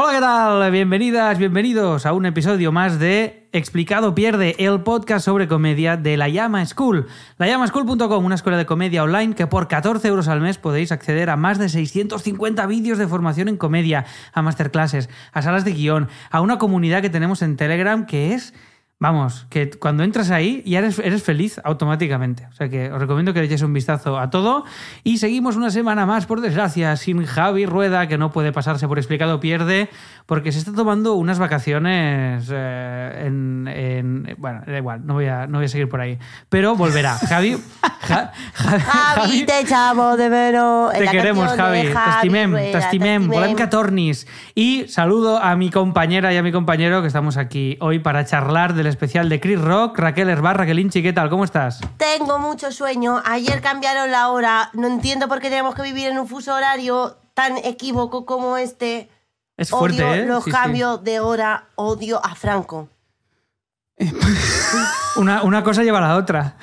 Hola, ¿qué tal? Bienvenidas, bienvenidos a un episodio más de Explicado Pierde, el podcast sobre comedia de La Llama School. LaLlamaSchool.com, una escuela de comedia online que por 14 euros al mes podéis acceder a más de 650 vídeos de formación en comedia, a masterclasses, a salas de guion, a una comunidad que tenemos en Telegram que es Vamos, que cuando entras ahí ya eres, eres feliz automáticamente. O sea que os recomiendo que le echéis un vistazo a todo. Y seguimos una semana más, por desgracia, sin Javi Rueda, que no puede pasarse por explicado pierde, porque se está tomando unas vacaciones eh, en, en- Bueno, da igual, no voy, a, no voy a seguir por ahí. Pero volverá. Javi... Ja- Ja- Javi, te echamos de en te queremos, Javi. T'estimem. t'estimem. Volem que tornis. Y saludo a mi compañera y a mi compañero que estamos aquí hoy para charlar del especial de Chris Rock. Raquel Herbar, Raquelinchi, ¿qué tal? ¿Cómo estás? Tengo mucho sueño. Ayer cambiaron la hora. No entiendo por qué tenemos que vivir en un fuso horario tan equívoco como este. Es fuerte, odio ¿eh? los Sí, sí. cambios de hora. Odio a Franco. Una, una cosa lleva a la otra.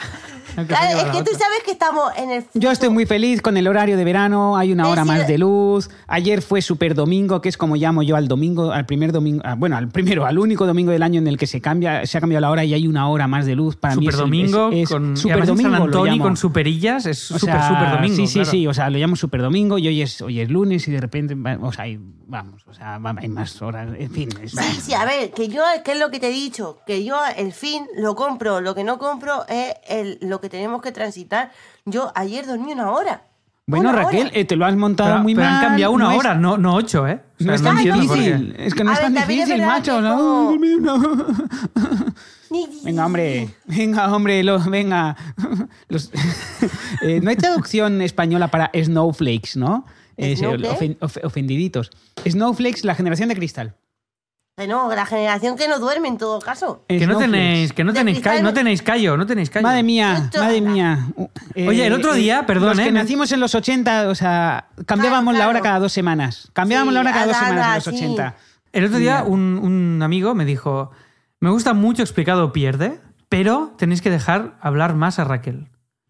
Claro, lleva a es que tú sabes que estamos en el. Yo estoy muy feliz con el horario de verano, hay una hora Sí, más de luz. Ayer fue super domingo, que es como llamo yo al domingo, al primer domingo, ah, bueno, al primero, al único domingo del año en el que se cambia, se ha cambiado la hora y hay una hora más de luz. Para mí Super es el- domingo es, es con super domingo San Antonio con superillas es O super sea, super domingo. Sí, sí, claro. sí, o sea, lo llamo super domingo y hoy es, hoy es lunes y de repente, o sea, hay- vamos, o sea, hay más horas, en fin. es- Sí, sí, a ver, que yo, ¿qué es lo que te he dicho? Que yo el fin lo compro, lo que no compro es el, lo que tenemos que transitar. Yo ayer dormí una hora. Bueno, Una Raquel, hora. eh, te lo has montado Pero, muy pero mal. han cambiado una no es- hora, no, no ocho, ¿eh? O sea, No es tan difícil, es que no es tan difícil, macho. que no, como- dormí una- Venga, hombre, venga, hombre, lo- venga. Los- Eh, no hay traducción española para snowflakes, ¿no? Eh, ofendiditos. Snowflakes, la generación de cristal. Que no, la generación que no duerme en todo caso. Que no tenéis, que no tenéis, callo, no tenéis callo, no tenéis callo. Madre mía, madre mía. Eh, Oye, el otro día, perdón, los eh, que nacimos en los 80, o sea, cambiábamos Claro, la hora cada dos semanas. Cambiábamos Sí, la hora cada dos semanas en los sí. 80. El otro día un, un amigo me dijo, me gusta mucho explicado pierde, pero tenéis que dejar hablar más a Raquel.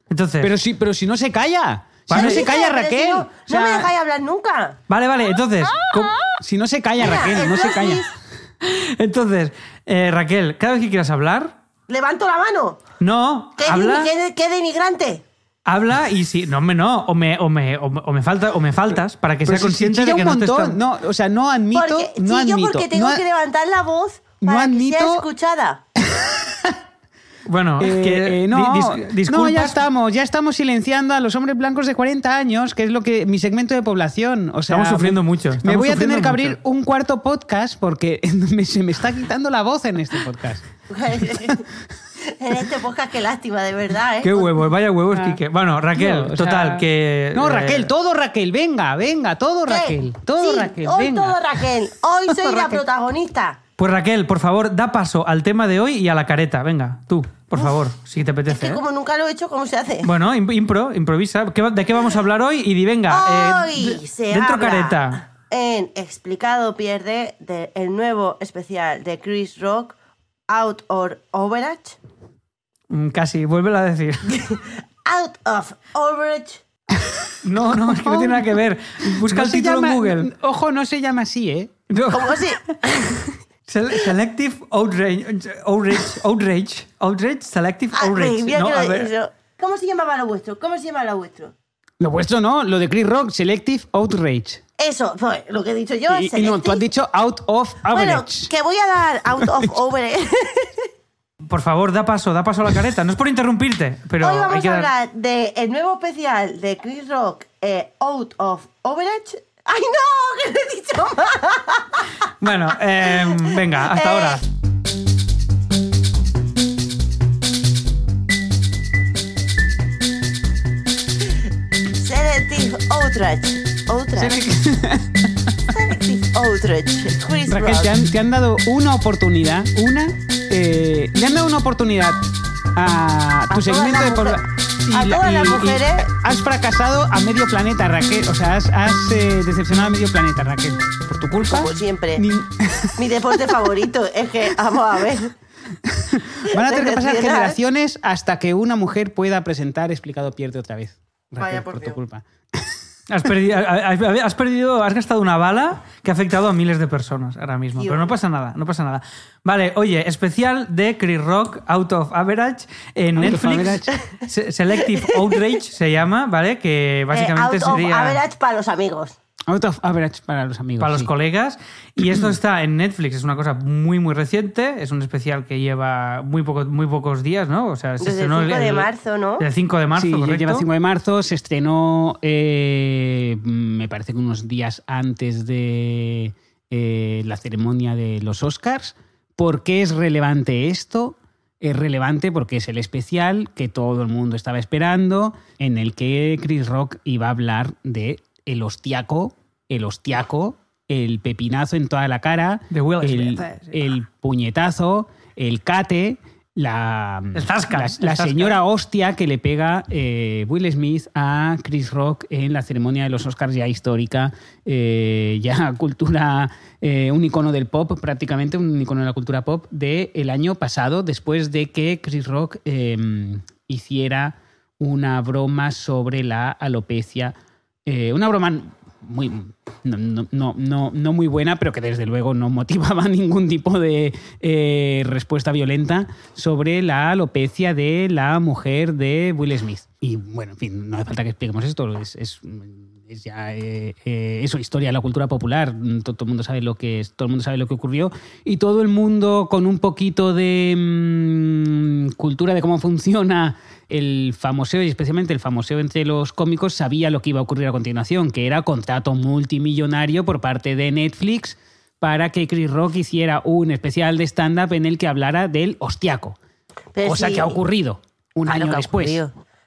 Entonces, Pero si, pero si no se calla. Si no se calla pero si Raquel. no, O no sea, me dejáis hablar nunca. vale, vale, entonces, ¿cómo- Si no se calla Mira, Raquel, no se calla. entonces, eh, Raquel, cada vez que quieras hablar, Levanto la mano. no, ¿Qué, habla, de, qué de- qué de inmigrante? habla y si, no, hombre, no, o me, o me, o me, o me falta, o me faltas para que Pero sea si- consciente si de que un no te montón. está... No, o sea, no admito, Porque, no sí, yo admito. porque tengo no, que levantar la voz no para que sea admito- escuchada. Bueno, Eh, que, eh, no, di- dis- no, ya estamos, ya estamos silenciando a los hombres blancos de 40 años, que es lo que mi segmento de población. O sea, Estamos sufriendo mucho, Me voy a tener que abrir mucho. un cuarto podcast porque me- se me está quitando la voz en este podcast. en este podcast, qué lástima, de verdad, ¿eh? Qué huevos, vaya huevos, Ah. Quique. Bueno, Raquel, No, sea, total, que... No, eh, Raquel, todo Raquel, venga, venga, todo ¿Qué? Raquel, todo Sí, Raquel, Hoy venga. todo Raquel. Hoy soy la Raquel. protagonista. Pues Raquel, por favor, da paso al tema de hoy y a la careta. Venga, tú, por favor, si te Es apetece. que ¿eh? como nunca lo he hecho, ¿cómo se hace? Bueno, im- impro, improvisa. ¿Qué va- ¿De qué vamos a hablar hoy? Y di, venga, Hoy eh, se dentro habla careta. en Explicado Pierde del nuevo especial de Chris Rock, Out or Overage. Mm, Casi, vuélvelo a decir. Out of Overage. No, no, es que no tiene nada que ver. Busca No el título llama- en Google. Ojo, no se llama así, ¿eh? No. ¿Cómo si? Sele- Selective outrage, outrage, outrage, outrage, selective Ah, outrage. mira No, a ver. ¿Cómo se llamaba lo vuestro? ¿Cómo se llama lo vuestro? Lo vuestro no, lo de Chris Rock, Selective Outrage. Eso, pues, lo que he dicho yo Y, no, tú has dicho Out of Bueno, Average. que voy a dar Out of Overage. Por favor, da paso, da paso a la careta. No es por interrumpirte, pero Hoy hay vamos que a dar... hablar del nuevo especial de Chris Rock, eh, Out of Overage. ¡Ay, no! ¡Que lo he dicho mal! Bueno, eh, venga, hasta Eh, ahora. Selective Outrage. Outrage. Selective Outrage. Chris Raquel, te han, te han dado una oportunidad, una, eh, le han dado una oportunidad a tu A segmento de a todas las mujeres. has fracasado a medio planeta, Raquel. O sea, has, has, eh, decepcionado a medio planeta, Raquel. Por tu culpa. Como siempre. ni- Mi deporte favorito es que, vamos a ver. Van a tener que pasar generaciones hasta que una mujer pueda presentar explicado pierde otra vez. Raquel, Vaya por por tu culpa. Has perdido, has- has perdido, has gastado una bala que ha afectado a miles de personas ahora mismo. Pero no pasa nada, no pasa nada. Vale, oye, especial de Chris Rock Out of Average en Out Netflix. Se- Selective Outrage se llama, ¿vale? Que Eh, básicamente out of average para los amigos. Out of average para los amigos. para los sí. colegas. Y esto está en Netflix, es una cosa muy, muy reciente. Es un especial que lleva muy, poco, muy pocos días, ¿no? O sea, se Desde el estrenó 5 de marzo, ¿no? El 5 de marzo, Sí, correcto. lleva 5 de marzo, se estrenó, eh, me parece que unos días antes de eh, la ceremonia de los Oscars. ¿Por qué es relevante esto? Es relevante porque es el especial que todo el mundo estaba esperando, en el que Chris Rock iba a hablar de el hostiaco, el hostiaco, el pepinazo en toda la cara, De Will el, el puñetazo, el cate, la, zasca, la, señora hostia que le pega eh, Will Smith a Chris Rock en la ceremonia de los Oscars ya histórica, eh, ya cultura, eh, un icono del pop prácticamente, un icono de la cultura pop del año pasado, después de que Chris Rock eh, hiciera una broma sobre la alopecia, eh, una broma muy no, no- no- no- muy buena, pero que desde luego no motivaba ningún tipo de eh, respuesta violenta sobre la alopecia de la mujer de Will Smith. Y bueno, en fin, no hace falta que expliquemos esto, es, es- es ya eh, eh, historia de la cultura popular, todo, todo el mundo sabe lo que todo el mundo sabe lo que ocurrió y todo el mundo con un poquito de mm, cultura de cómo funciona el famoseo y especialmente el famoseo entre los cómicos sabía lo que iba a ocurrir a continuación, que era contrato multimillonario por parte de Netflix para que Chris Rock hiciera un especial de stand-up en el que hablara del hostiaco. Pero cosa sí, que ha ocurrido un claro año después.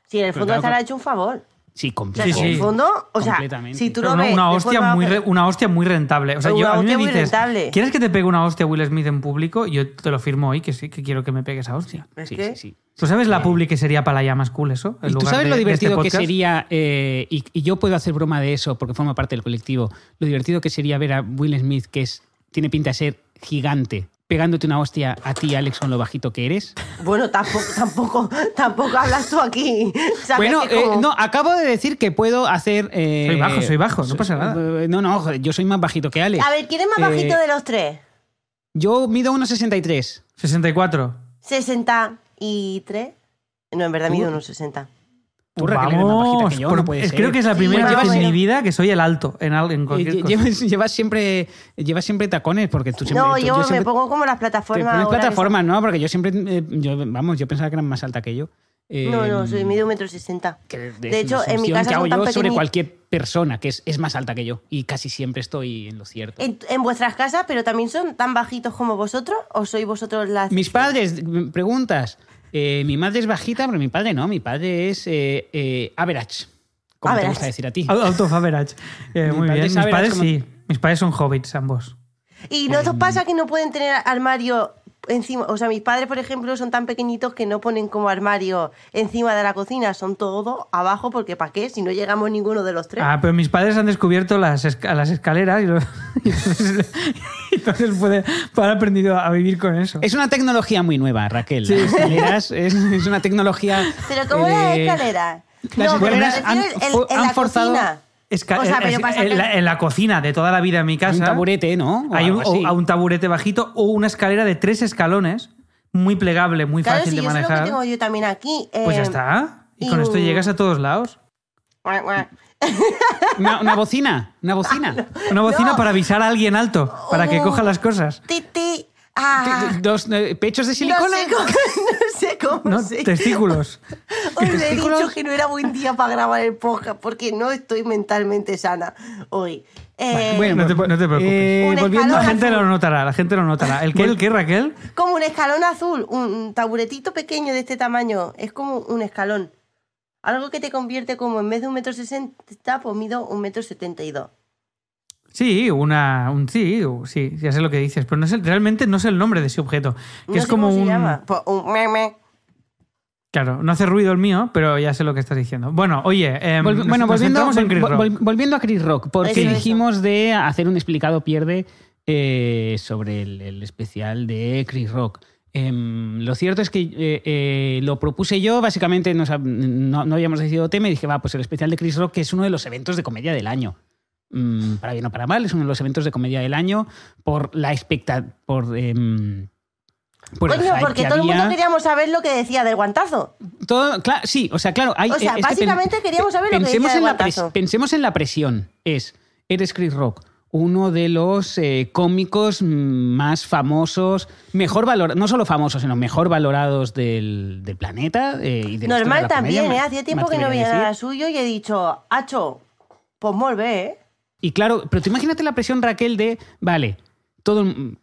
Sí, en el fondo claro, se le ha hecho un favor. Sí, O sea, Sí, en el fondo, o sea, Completamente. si tú Pero lo una, ves. una de hostia muy re- una hostia muy rentable. O sea, Una yo, a mí me dices, rentable. ¿quieres que te pegue una hostia Will Smith en público? Yo te lo firmo hoy, que sí, que quiero que me pegue esa hostia. Es Sí, que- sí, sí. ¿Tú sabes la publi que sería para la llama school eso? En ¿Y tú sabes de- lo este divertido que sería, eh, y, y yo puedo hacer broma de eso porque forma parte del colectivo, lo divertido que sería ver a Will Smith, que es, tiene pinta de ser gigante, pegándote una hostia a ti, Alex, con lo bajito que eres? Bueno, tampoco, tampoco, tampoco hablas tú aquí. Bueno, como- eh, no, acabo de decir que puedo hacer... eh, Soy bajo, soy bajo, no pasa nada. eh, No, no, joder, yo soy más bajito que Alex. A ver, ¿quién es más Eh, bajito de los tres? Yo mido 1,63. 64. 63. No, en verdad mido unos 60. Tú, Raquel, más bajita Vamos, que yo, por- no puede ser. creo que es la primera vez en mi vida que soy el alto en, al- en cualquier Eh, cosa. Llevas, llevas siempre, llevas siempre tacones porque tú siempre... No, tú- yo, me siempre- pongo como las Te plataformas. pones ahora plataformas, ¿no? Porque yo siempre, eh, yo, vamos, yo pensaba que eran más alta que yo. esas. No, no, Eh, soy un metro sesenta. De una hecho, en mi casa que hago son tan yo sobre pequeñi- cualquier persona que es, es más alta que yo y casi siempre estoy en lo cierto. En, en vuestras casas, pero también son tan bajitos como vosotros, o sois vosotros las. Mis padres, preguntas. Eh, mi madre es bajita, pero mi padre no. Mi padre es eh, eh, average. Como te gusta decir a ti. Out of average. Eh, muy bien. Mis average padres como- sí. Mis padres son hobbits ambos. ¿Y no os Em. pasa que no pueden tener armario encima? O sea, mis padres, por ejemplo, son tan pequeñitos que no ponen como armario encima de la cocina, son todo abajo, porque ¿para qué? Si no llegamos ninguno de los tres. Ah, pero mis padres han descubierto las, esca- las escaleras y, lo- y entonces, entonces puede, han aprendido a vivir con eso. Es una tecnología muy nueva, Raquel. Las escaleras es, es una tecnología. pero ¿cómo las eh, escaleras? las no, pero me escaleras han- en la forzado- cocina. Esca- O sea, pero es- pasa en, que- la, en la cocina de toda la vida en mi casa Un taburete, ¿no? O hay un, o- a un taburete bajito o una escalera de tres escalones, muy plegable, muy Claro, fácil de eso es lo que manejar. tengo yo también aquí. Pues ya eh, está. Y, y con esto llegas a todos lados. Una, una bocina, una bocina. Una bocina No. para avisar a alguien alto, para que coja las cosas. Ti, ti. Ah, Dos eh, pechos de no silicona. sé cómo, no sé cómo ¿no? se- Testículos. Os he testículos? dicho que no era buen día para grabar el podcast porque no estoy mentalmente sana hoy. Eh, Bueno, No te, no te preocupes. eh, volviendo la gente azul. lo notará, la gente lo notará. ¿El qué, el qué, Raquel? Como un escalón azul, un taburetito pequeño de este tamaño. Es como un escalón. Algo que te convierte como en vez de un metro sesenta, pues mido un metro setenta y dos. Sí, una, un sí, sí, ya sé lo que dices, pero no es el- realmente no sé el nombre de ese objeto. Que No es sé como cómo un, se llama. Un meme. claro, no hace ruido el mío, pero ya sé lo que estás diciendo. Bueno, oye, em, Vol- nos- bueno, volviendo, centramos en vol- Chris vol- Rock. vol- volviendo a Chris Rock, porque Eso, eso. dijimos de hacer un explicado pierde eh, sobre el, el especial de Chris Rock. Em, lo cierto es que eh, eh, lo propuse yo, básicamente nos no, no habíamos decidido tema y dije, va, pues el especial de Chris Rock, que es uno de los eventos de comedia del año. Mm, para bien o para mal, es uno de los eventos de comedia del año por la expectativa, por... em, por Coño, porque que todo el mundo queríamos saber lo que decía del guantazo. Todo, claro, sí, o sea, claro. Hay, O sea, es que pen- básicamente queríamos saber lo que decía en de la pres- guantazo. Pensemos en la presión. Es, eres Chris Rock, uno de los eh, cómicos más famosos, mejor valorados, no solo famosos, sino mejor valorados del, del planeta. eh, y de la historia de Normal la comedia, también, ¿eh? Hacía tiempo que no veía nada suyo y he dicho, Hacho, pues bé, ¿eh? Y claro, pero tú imagínate la presión, Raquel, de, vale, todo, el-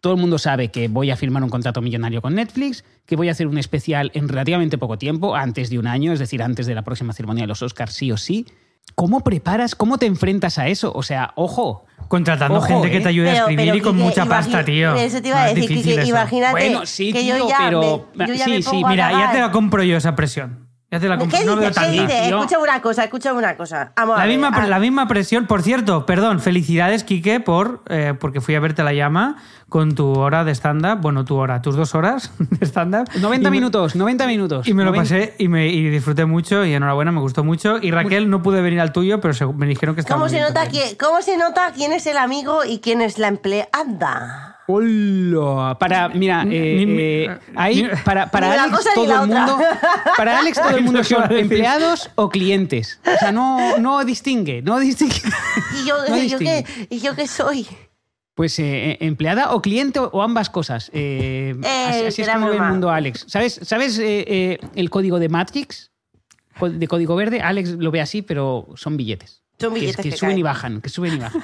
todo el mundo sabe que voy a firmar un contrato millonario con Netflix, que voy a hacer un especial en relativamente poco tiempo, antes de un año, es decir, antes de la próxima ceremonia de los Oscars, sí o sí. ¿Cómo preparas, cómo te enfrentas a eso? O sea, ojo. Contratando Ojo, gente que ¿eh? te ayude a escribir pero, y con Quique, mucha pasta, tío. Eso te iba a decir, Quique, imagínate Bueno, sí, que tío, yo ya pero- me, yo ya sí, me sí, a Mira, ya te la compro yo esa presión. Ya te la ¿Qué dices? No veo ¿Qué tanta. dices? Escúchame una cosa, escúchame una cosa. Vamos a La ver, misma, la misma presión, por cierto, perdón, felicidades, Quique, por, eh, porque fui a verte la llama con tu hora de stand-up, bueno, tu hora, tus dos horas de stand-up. 90 Y me- minutos, 90 minutos. Y me lo 90 pasé y, me, y disfruté mucho y enhorabuena, me gustó mucho. Y Raquel, no pude venir al tuyo, pero se- me dijeron que estaba ¿Cómo muy se, bien nota también. quién, ¿Cómo se nota quién es el amigo y quién es la empleada? Hola. Para, mira, eh, eh, ahí, para, Alex todo el mundo. Para Alex todo el mundo son empleados o clientes. O sea, no, no distingue, no distingue. ¿Y yo, No y yo qué. ¿Y yo qué soy? Pues eh, empleada o cliente o, ambas cosas. Eh, Eh, así así es como ve el mundo Alex. ¿Sabes, sabes eh, eh, el código de Matrix? De código verde. Alex lo ve así, pero son billetes. Son billetes que, que suben caen. y bajan, que suben y bajan.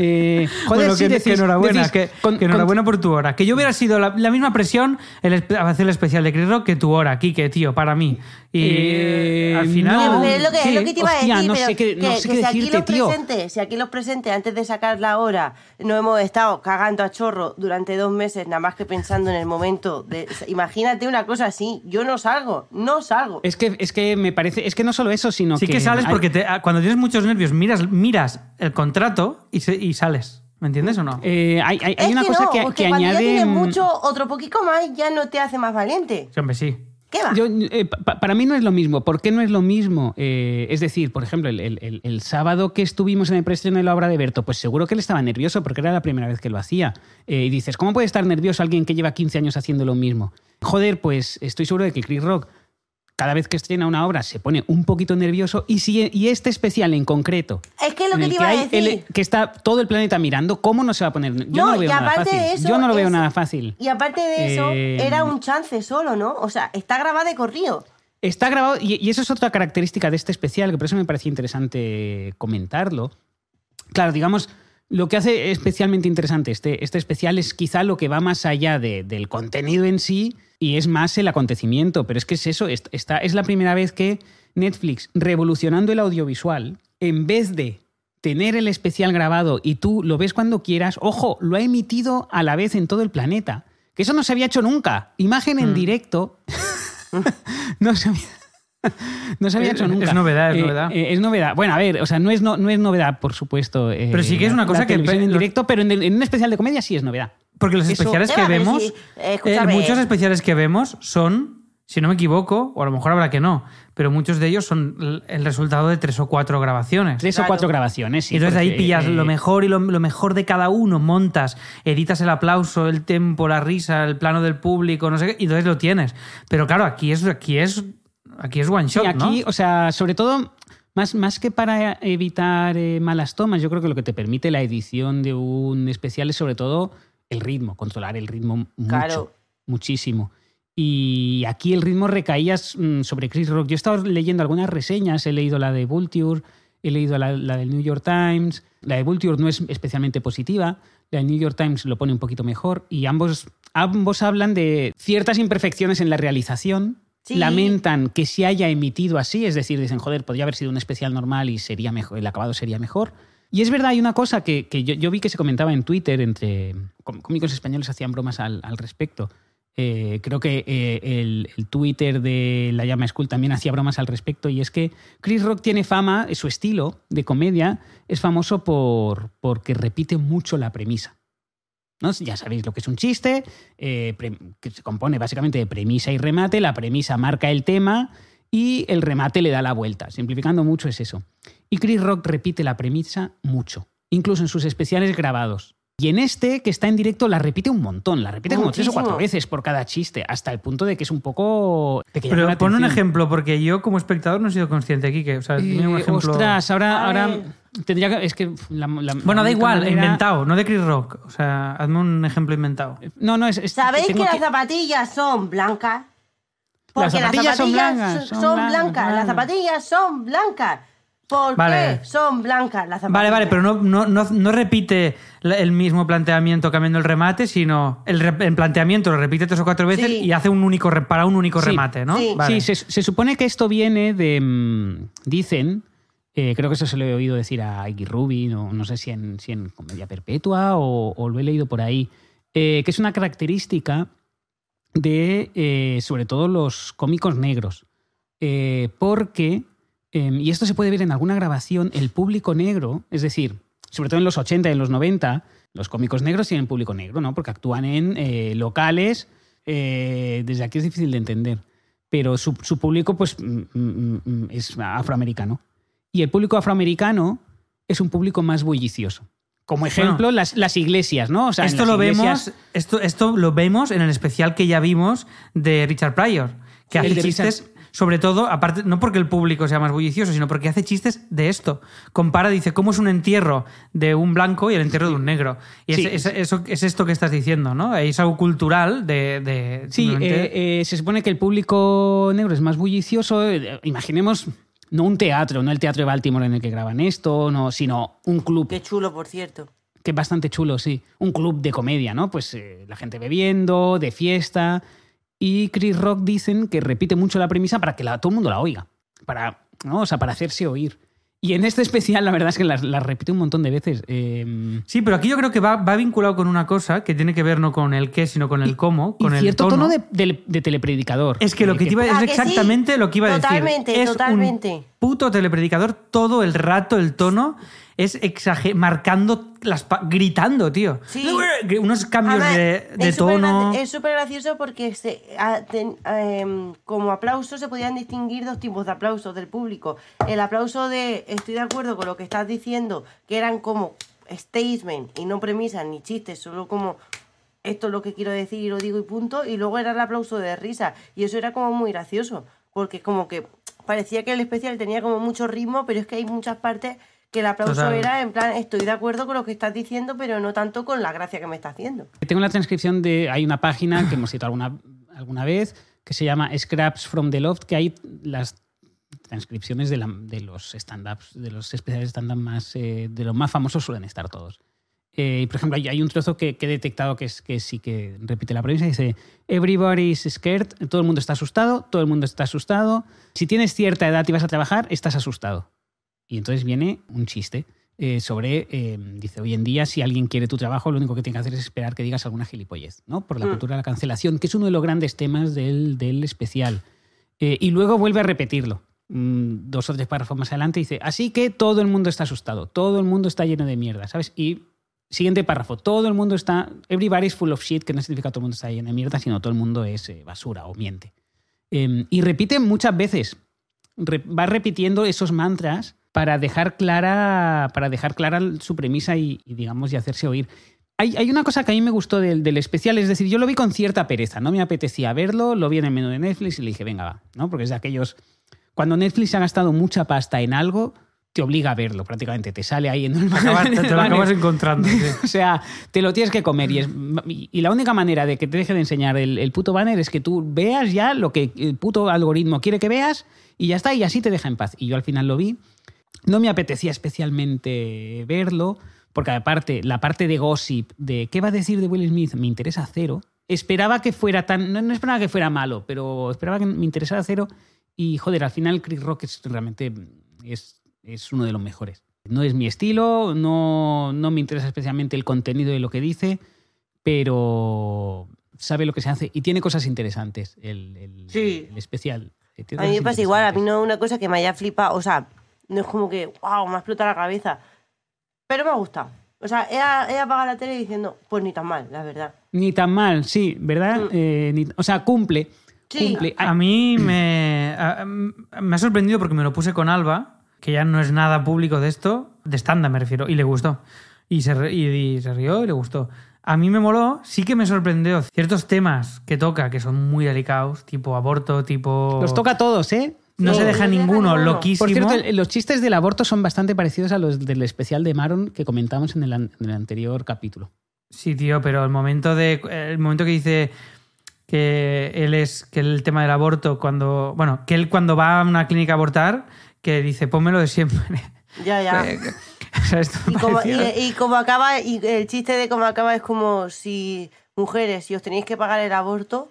Eh, joder, Bueno, sí, que, decís- que enhorabuena, decís, que, con- que con- enhorabuena por tu hora. Que yo hubiera sido la, la misma presión el, hacer el especial de Chris Rock que tu hora, Kike, tío, para mí. Y Eh, al final. no. Pero lo que, sí. es lo que te iba a decir, no sé qué- no que, sé que si aquí los tío. presentes, si aquí los presentes antes de sacar la hora no hemos estado cagando a chorro durante dos meses nada más que pensando en el momento de imagínate una cosa así, yo no salgo, no salgo. Es que, es que me parece. Es que no solo eso, sino Sí que, sales porque te- cuando tienes muchos nervios miras, miras el contrato y, se- y sales. ¿Me entiendes o no? eh, hay, hay- hay es una que cosa no, que, añade. tienes mucho, otro poquito más ya no te hace más valiente. Sí, hombre, sí. ¿Qué va? Yo, eh, pa- para mí no es lo mismo. ¿Por qué no es lo mismo? Eh, es decir, por ejemplo, el, el- el- el sábado que estuvimos en el preestreno de la obra de Berto, pues seguro que él estaba nervioso porque era la primera vez que lo hacía. Eh, y dices, ¿cómo puede estar nervioso alguien que lleva 15 años haciendo lo mismo? Joder, pues estoy seguro de que Chris Rock, cada vez que estrena una obra, se pone un poquito nervioso. Y, si, y este especial en concreto, es que lo que te iba a hay decir. el- que está todo el planeta mirando, ¿cómo no se va a poner? Yo no, No, lo veo nada fácil. eso, Yo no lo veo nada fácil. Y aparte de eso, Eh, era un chance solo, ¿no? O sea, está grabado de corrido. Está grabado, y, y eso es otra característica de este especial, que por eso me parecía interesante comentarlo. Claro, digamos, lo que hace especialmente interesante este, este especial es quizá lo que va más allá de- del contenido en sí y es más el acontecimiento. Pero es que es eso, es, esta, es la primera vez que Netflix, revolucionando el audiovisual, en vez de tener el especial grabado y tú lo ves cuando quieras, ojo, lo ha emitido a la vez en todo el planeta. Que eso no se había hecho nunca. Imagen en directo. no se había, no se había hecho nunca. es novedad, es Eh, novedad. eh, es novedad. Bueno, a ver, o sea, no es, no, no es novedad, por supuesto. eh, Pero sí que es una cosa que en directo, pero en, en un especial de comedia sí es novedad. Porque los Eso- especiales que vemos, sí, eh, eh, muchos especiales que vemos son, si no me equivoco, o a lo mejor habrá que no, pero muchos de ellos son el- resultado de tres o cuatro grabaciones. Tres o Claro. cuatro grabaciones. sí, y entonces ahí porque, pillas eh, lo mejor y lo, lo mejor de cada uno, montas, editas el aplauso, el tempo, la risa, el plano del público, no sé qué, y entonces lo tienes. Pero claro, aquí es, aquí es, aquí es one shot, Y aquí, ¿no? o sea, sobre todo, más, más que para evitar eh, malas tomas, yo creo que lo que te permite la edición de un especial es sobre todo el ritmo, controlar el ritmo mucho, Claro. muchísimo. Y aquí el ritmo recaía mm, sobre Chris Rock. Yo he estado leyendo algunas reseñas, he leído la de Vulture, he leído la, la del New York Times. La de Vulture no es especialmente positiva, la del New York Times lo pone un poquito mejor y ambos, ambos hablan de ciertas imperfecciones en la realización. Sí. Lamentan que se haya emitido así, es decir, dicen, joder, podría haber sido un especial normal y sería mejor, el acabado sería mejor. Y es verdad, hay una cosa que, yo, vi que se comentaba en Twitter, entre cómicos españoles hacían bromas al, respecto. Eh, creo que eh, el, Twitter de La Llama School también hacía bromas al respecto, y es que Chris Rock tiene fama, su estilo de comedia es famoso por porque repite mucho la premisa. ¿no? Ya sabéis lo que es un chiste, eh, que se compone básicamente de premisa y remate. La premisa marca el tema y el remate le da la vuelta. Simplificando mucho es eso. Y Chris Rock repite la premisa mucho, incluso en sus especiales grabados. Y en este, que está en directo, la repite un montón. La repite como tres o cuatro veces por cada chiste, hasta el punto de que es un poco... de que llama Pero la pon un atención. ejemplo, porque yo como espectador no he sido consciente aquí. Que, o sea, dime un Eh, ejemplo. ostras, ahora, A ahora ver. tendría que... Es que la- la- Bueno, la da única igual, manera- inventado, no de Chris Rock. O sea, hazme un ejemplo inventado. No, no, es... es- ¿Sabéis que tengo las zapatillas son blancas? Porque las zapatillas zapatillas, son blancas, son, son blancas, blancas. Las zapatillas son blancas. ¿Por Vale. qué son blancas las zapatillas? Vale, vale, pero no, no, no, no repite el mismo planteamiento cambiando el remate, sino el, re- el planteamiento lo repite tres o cuatro veces Sí. y hace un único para un único Sí. remate, ¿no? Sí. Vale. Sí, se, se supone que esto viene de. mm, Dicen, eh, creo que eso se lo he oído decir a Iggy Rubin, o no sé si en, si en Comedia Perpetua o, o lo he leído por ahí, eh, que es una característica de, eh, sobre todo, los cómicos negros. Eh, porque, eh, y esto se puede ver en alguna grabación, el público negro, es decir, sobre todo en los 80 y en los 90, los cómicos negros tienen público negro, ¿no? Porque actúan en eh, locales, eh, desde aquí es difícil de entender, pero su, su público pues mm, mm, mm, es afroamericano. Y el público afroamericano es un público más bullicioso. Como ejemplo, Bueno. las, las iglesias, ¿no? O sea, en esto lo iglesias- vemos, esto, esto lo vemos en el especial que ya vimos de Richard Pryor, que el hace chistes, Richard- sobre todo, aparte, no porque el público sea más bullicioso, sino porque hace chistes de esto. Compara, dice, cómo es un entierro de un blanco y el entierro de un negro. Y Sí. es, es- eso, es esto que estás diciendo, ¿no? Es algo cultural de... de Sí, eh, eh, se supone que el público negro es más bullicioso. eh, Imaginemos no un teatro, no el teatro de Baltimore en el que graban esto, no, sino un club Qué chulo, por cierto. que es bastante chulo, sí. Un club de comedia, ¿no? Pues eh, la gente bebiendo, de fiesta. Y Chris Rock dicen que repite mucho la premisa para que la- todo el mundo la oiga. Para, ¿no? O sea, para hacerse oír. Y en este especial, la verdad es que la, la repite un montón de veces. Eh, Sí, pero aquí yo creo que va, va vinculado con una cosa que tiene que ver no con el qué, sino con el cómo, y con el cierto tono. tono, de, de- de telepredicador. Es que lo Eh, que te iba, ¿A es que sí? exactamente lo que iba a decir. Totalmente, es totalmente. un puto telepredicador todo el rato, el tono es exager marcando las gritando, tío. Sí. Unos cambios Además, de, de es tono. Es súper gracioso porque se, a- ten- em, como aplauso se podían distinguir dos tipos de aplausos del público. El aplauso de estoy de acuerdo con lo que estás diciendo, que eran como statement y no premisas ni chistes, solo como esto es lo que quiero decir y lo digo y punto. Y luego era el aplauso de risa. Y eso era como muy gracioso. Porque como que parecía que el especial tenía como mucho ritmo, pero es que hay muchas partes que el aplauso Total. era en plan, estoy de acuerdo con lo que estás diciendo, pero no tanto con la gracia que me está haciendo. Tengo la transcripción de. Hay una página que hemos citado alguna, alguna vez que se llama Scraps from the Loft, que hay las transcripciones de, la- de los stand-ups, de los especiales stand-up más. eh, de los más famosos suelen estar todos. Eh, por ejemplo, hay, hay un trozo que, que he detectado que, es, que sí que repite la premisa. Dice: Everybody's scared, todo el mundo está asustado, todo el mundo está asustado. Si tienes cierta edad y vas a trabajar, estás asustado. Y entonces viene un chiste eh, sobre, eh, dice, hoy en día si alguien quiere tu trabajo, lo único que tiene que hacer es esperar que digas alguna gilipollez, ¿no? Por la Mm. cultura de la cancelación, que es uno de los grandes temas del, del especial. Eh, y luego vuelve a repetirlo. mm, dos o tres párrafos más adelante dice, así que todo el mundo está asustado, todo el mundo está lleno de mierda, ¿sabes? Y siguiente párrafo, todo el mundo está, everybody's full of shit, que no significa todo el mundo está lleno de mierda, sino todo el mundo es eh, basura o miente. Eh, y repite muchas veces, va repitiendo esos mantras para dejar clara, para dejar clara su premisa y, y, digamos, y hacerse oír. Hay, hay una cosa que a mí me gustó del, del especial, es decir, yo lo vi con cierta pereza, no me apetecía verlo, lo vi en el menú de Netflix y le dije, venga, va, ¿no? Porque es de aquellos... Cuando Netflix ha gastado mucha pasta en algo, te obliga a verlo prácticamente, te sale ahí en el, en te, te lo acabas encontrando. sí. O sea, te lo tienes que comer. Y, es, y la única manera de que te deje de enseñar el, el puto banner es que tú veas ya lo que el puto algoritmo quiere que veas y ya está, y así te deja en paz. Y yo al final lo vi. No me apetecía especialmente verlo, porque aparte, la parte de gossip de qué va a decir de Will Smith me interesa cero. Esperaba que fuera tan. No, no esperaba que fuera malo, pero esperaba que me interesara cero. Y joder, al final Chris Rock es realmente es, es uno de los mejores. No es mi estilo, no, no me interesa especialmente el contenido de lo que dice, pero sabe lo que se hace y tiene cosas interesantes el, el- Sí. el especial. A mí me pasa igual, a mí no una cosa que me haya flipado, o sea, no es como que, wow, me ha explotado la cabeza. Pero me ha gustado. O sea, ella, ella apaga la tele diciendo, pues ni tan mal, la verdad. Ni tan mal, sí, ¿verdad? Eh, ni- o sea, cumple. Mm. Sí. cumple. A mí me, a- me ha sorprendido porque me lo puse con Alba, que ya no es nada público de esto, de estándar me refiero, y le gustó. Y se, y, y se rió y le gustó. A mí me moló, sí que me sorprendió ciertos temas que toca que son muy delicados, tipo aborto, tipo... Los toca a todos, ¿eh? No se deja ninguno, loquísimo. Por cierto, los chistes del aborto son bastante parecidos a los del especial de Maron que comentamos en el, an- en el anterior capítulo. Sí, tío, pero el momento de el momento que dice que él es que el tema del aborto cuando bueno que él cuando va a una clínica a abortar que dice pónmelo de siempre Ya, ya. O sea, Y como, y como acaba, y el chiste de cómo acaba es como si mujeres, si os tenéis que pagar el aborto,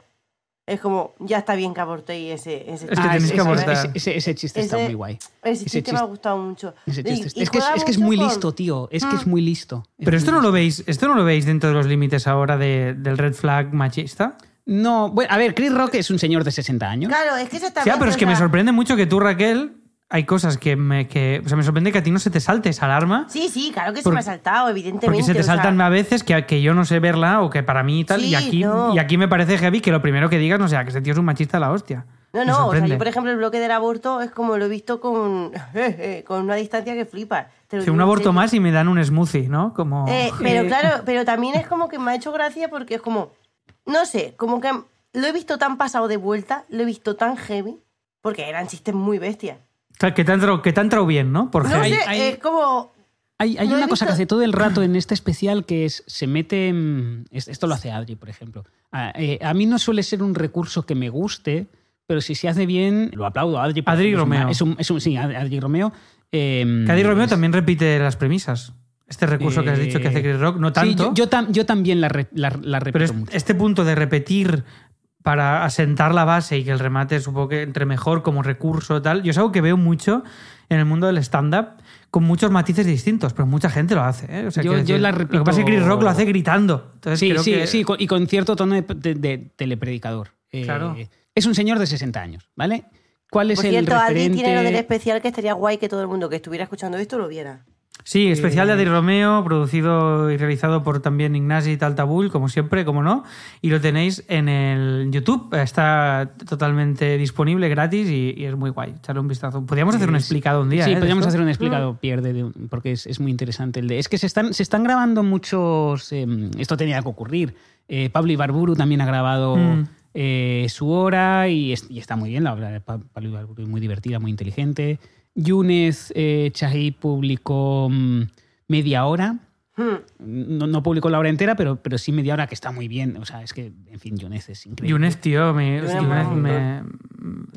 es como, ya está bien que abortéis ese, ese Es que tenéis que abortar. ese- ese- ese chiste está muy guay. Ese ese chiste me ha chiste- gustado mucho. Ese Y- chiste- y es, que es, juega es que es mucho muy con- listo, tío. Es que es Mm. muy listo. Pero esto no lo veis esto no lo veis dentro de los límites ahora de- del red flag machista No, bueno, a ver, Chris Rock es un señor de 60 años. Claro, es que ah, pero es que me sorprende mucho que tú Raquel hay cosas que me que o sea me sorprende que a ti no se te salte esa alarma Sí, sí, claro que se Por- me ha saltado, evidentemente. Porque se te o sea, saltan a veces que, que yo no sé verla o que para mí y tal. y, Sí, aquí, no. y aquí me parece heavy que lo primero que digas no sea que ese tío es un machista de la hostia. No, no, o sea, yo por ejemplo el bloque del aborto es como lo he visto con, con una distancia que flipa. Te lo Sí, digo un aborto más y me dan un smoothie, ¿no? Como. Eh, pero eh, claro, pero también es como que me ha hecho gracia porque es como, no sé, como que lo he visto tan pasado de vuelta, lo he visto tan heavy, porque eran chistes muy bestias. Claro, Que te han entrado, que te han bien, ¿no? Por No sé, hay- es como... Hay, hay una cosa que hace todo el rato en este especial que es, se mete, en- es- esto lo hace Adri, por ejemplo. A, eh, a mí no suele ser un recurso que me guste, pero si se hace bien, lo aplaudo. Adri, por Adri un- Romeo. Es un, es un- sí, Adri Romeo. eh, Que Adi Romeo es- también repite las premisas. Este recurso que has dicho que hace Chris Rock, no Sí, tanto. yo, yo tam- yo también la, re- la- la repito pero es- mucho. este punto de repetir para asentar la base y que el remate supongo que entre mejor como recurso tal, yo es algo que veo mucho en el mundo del stand-up con muchos matices distintos, pero mucha gente lo hace. ¿eh? O sea, Yo- quiero yo decir, la Lo que pasa es que Chris repito- Rock lo hace gritando. Entonces Sí, creo sí, que- sí, y con cierto tono de, de- de telepredicador. Eh, Claro. Es un señor de 60 años, ¿vale? ¿Cuál es Por el cierto, alguien referente? tiene lo del especial que estaría guay que todo el mundo que estuviera escuchando esto lo viera. Sí, especial de Eh, Adi Romeo, producido y realizado por también Ignasi Taltabul, como siempre, como no. Y lo tenéis en el YouTube. Está totalmente disponible, gratis y, y es muy guay. Echarle un vistazo. Podríamos hacer un explicado un día. Sí, ¿eh? podríamos hacer un explicado, pierde, de- porque es, es muy interesante el de. Es que se están, se están grabando muchos. eh, esto tenía que ocurrir. Eh, Pablo Ibarburu también ha grabado Mm. eh, su hora y, es- y está muy bien. La obra de Pa- Pablo Ibarburu es muy divertida, muy inteligente. Yunez eh, Chahi publicó mm, media hora. Hmm. No, no publicó la hora entera, pero, pero sí media hora, que está muy bien. O sea, es que, en fin, Yunez es increíble. Yunez, tío, me, me-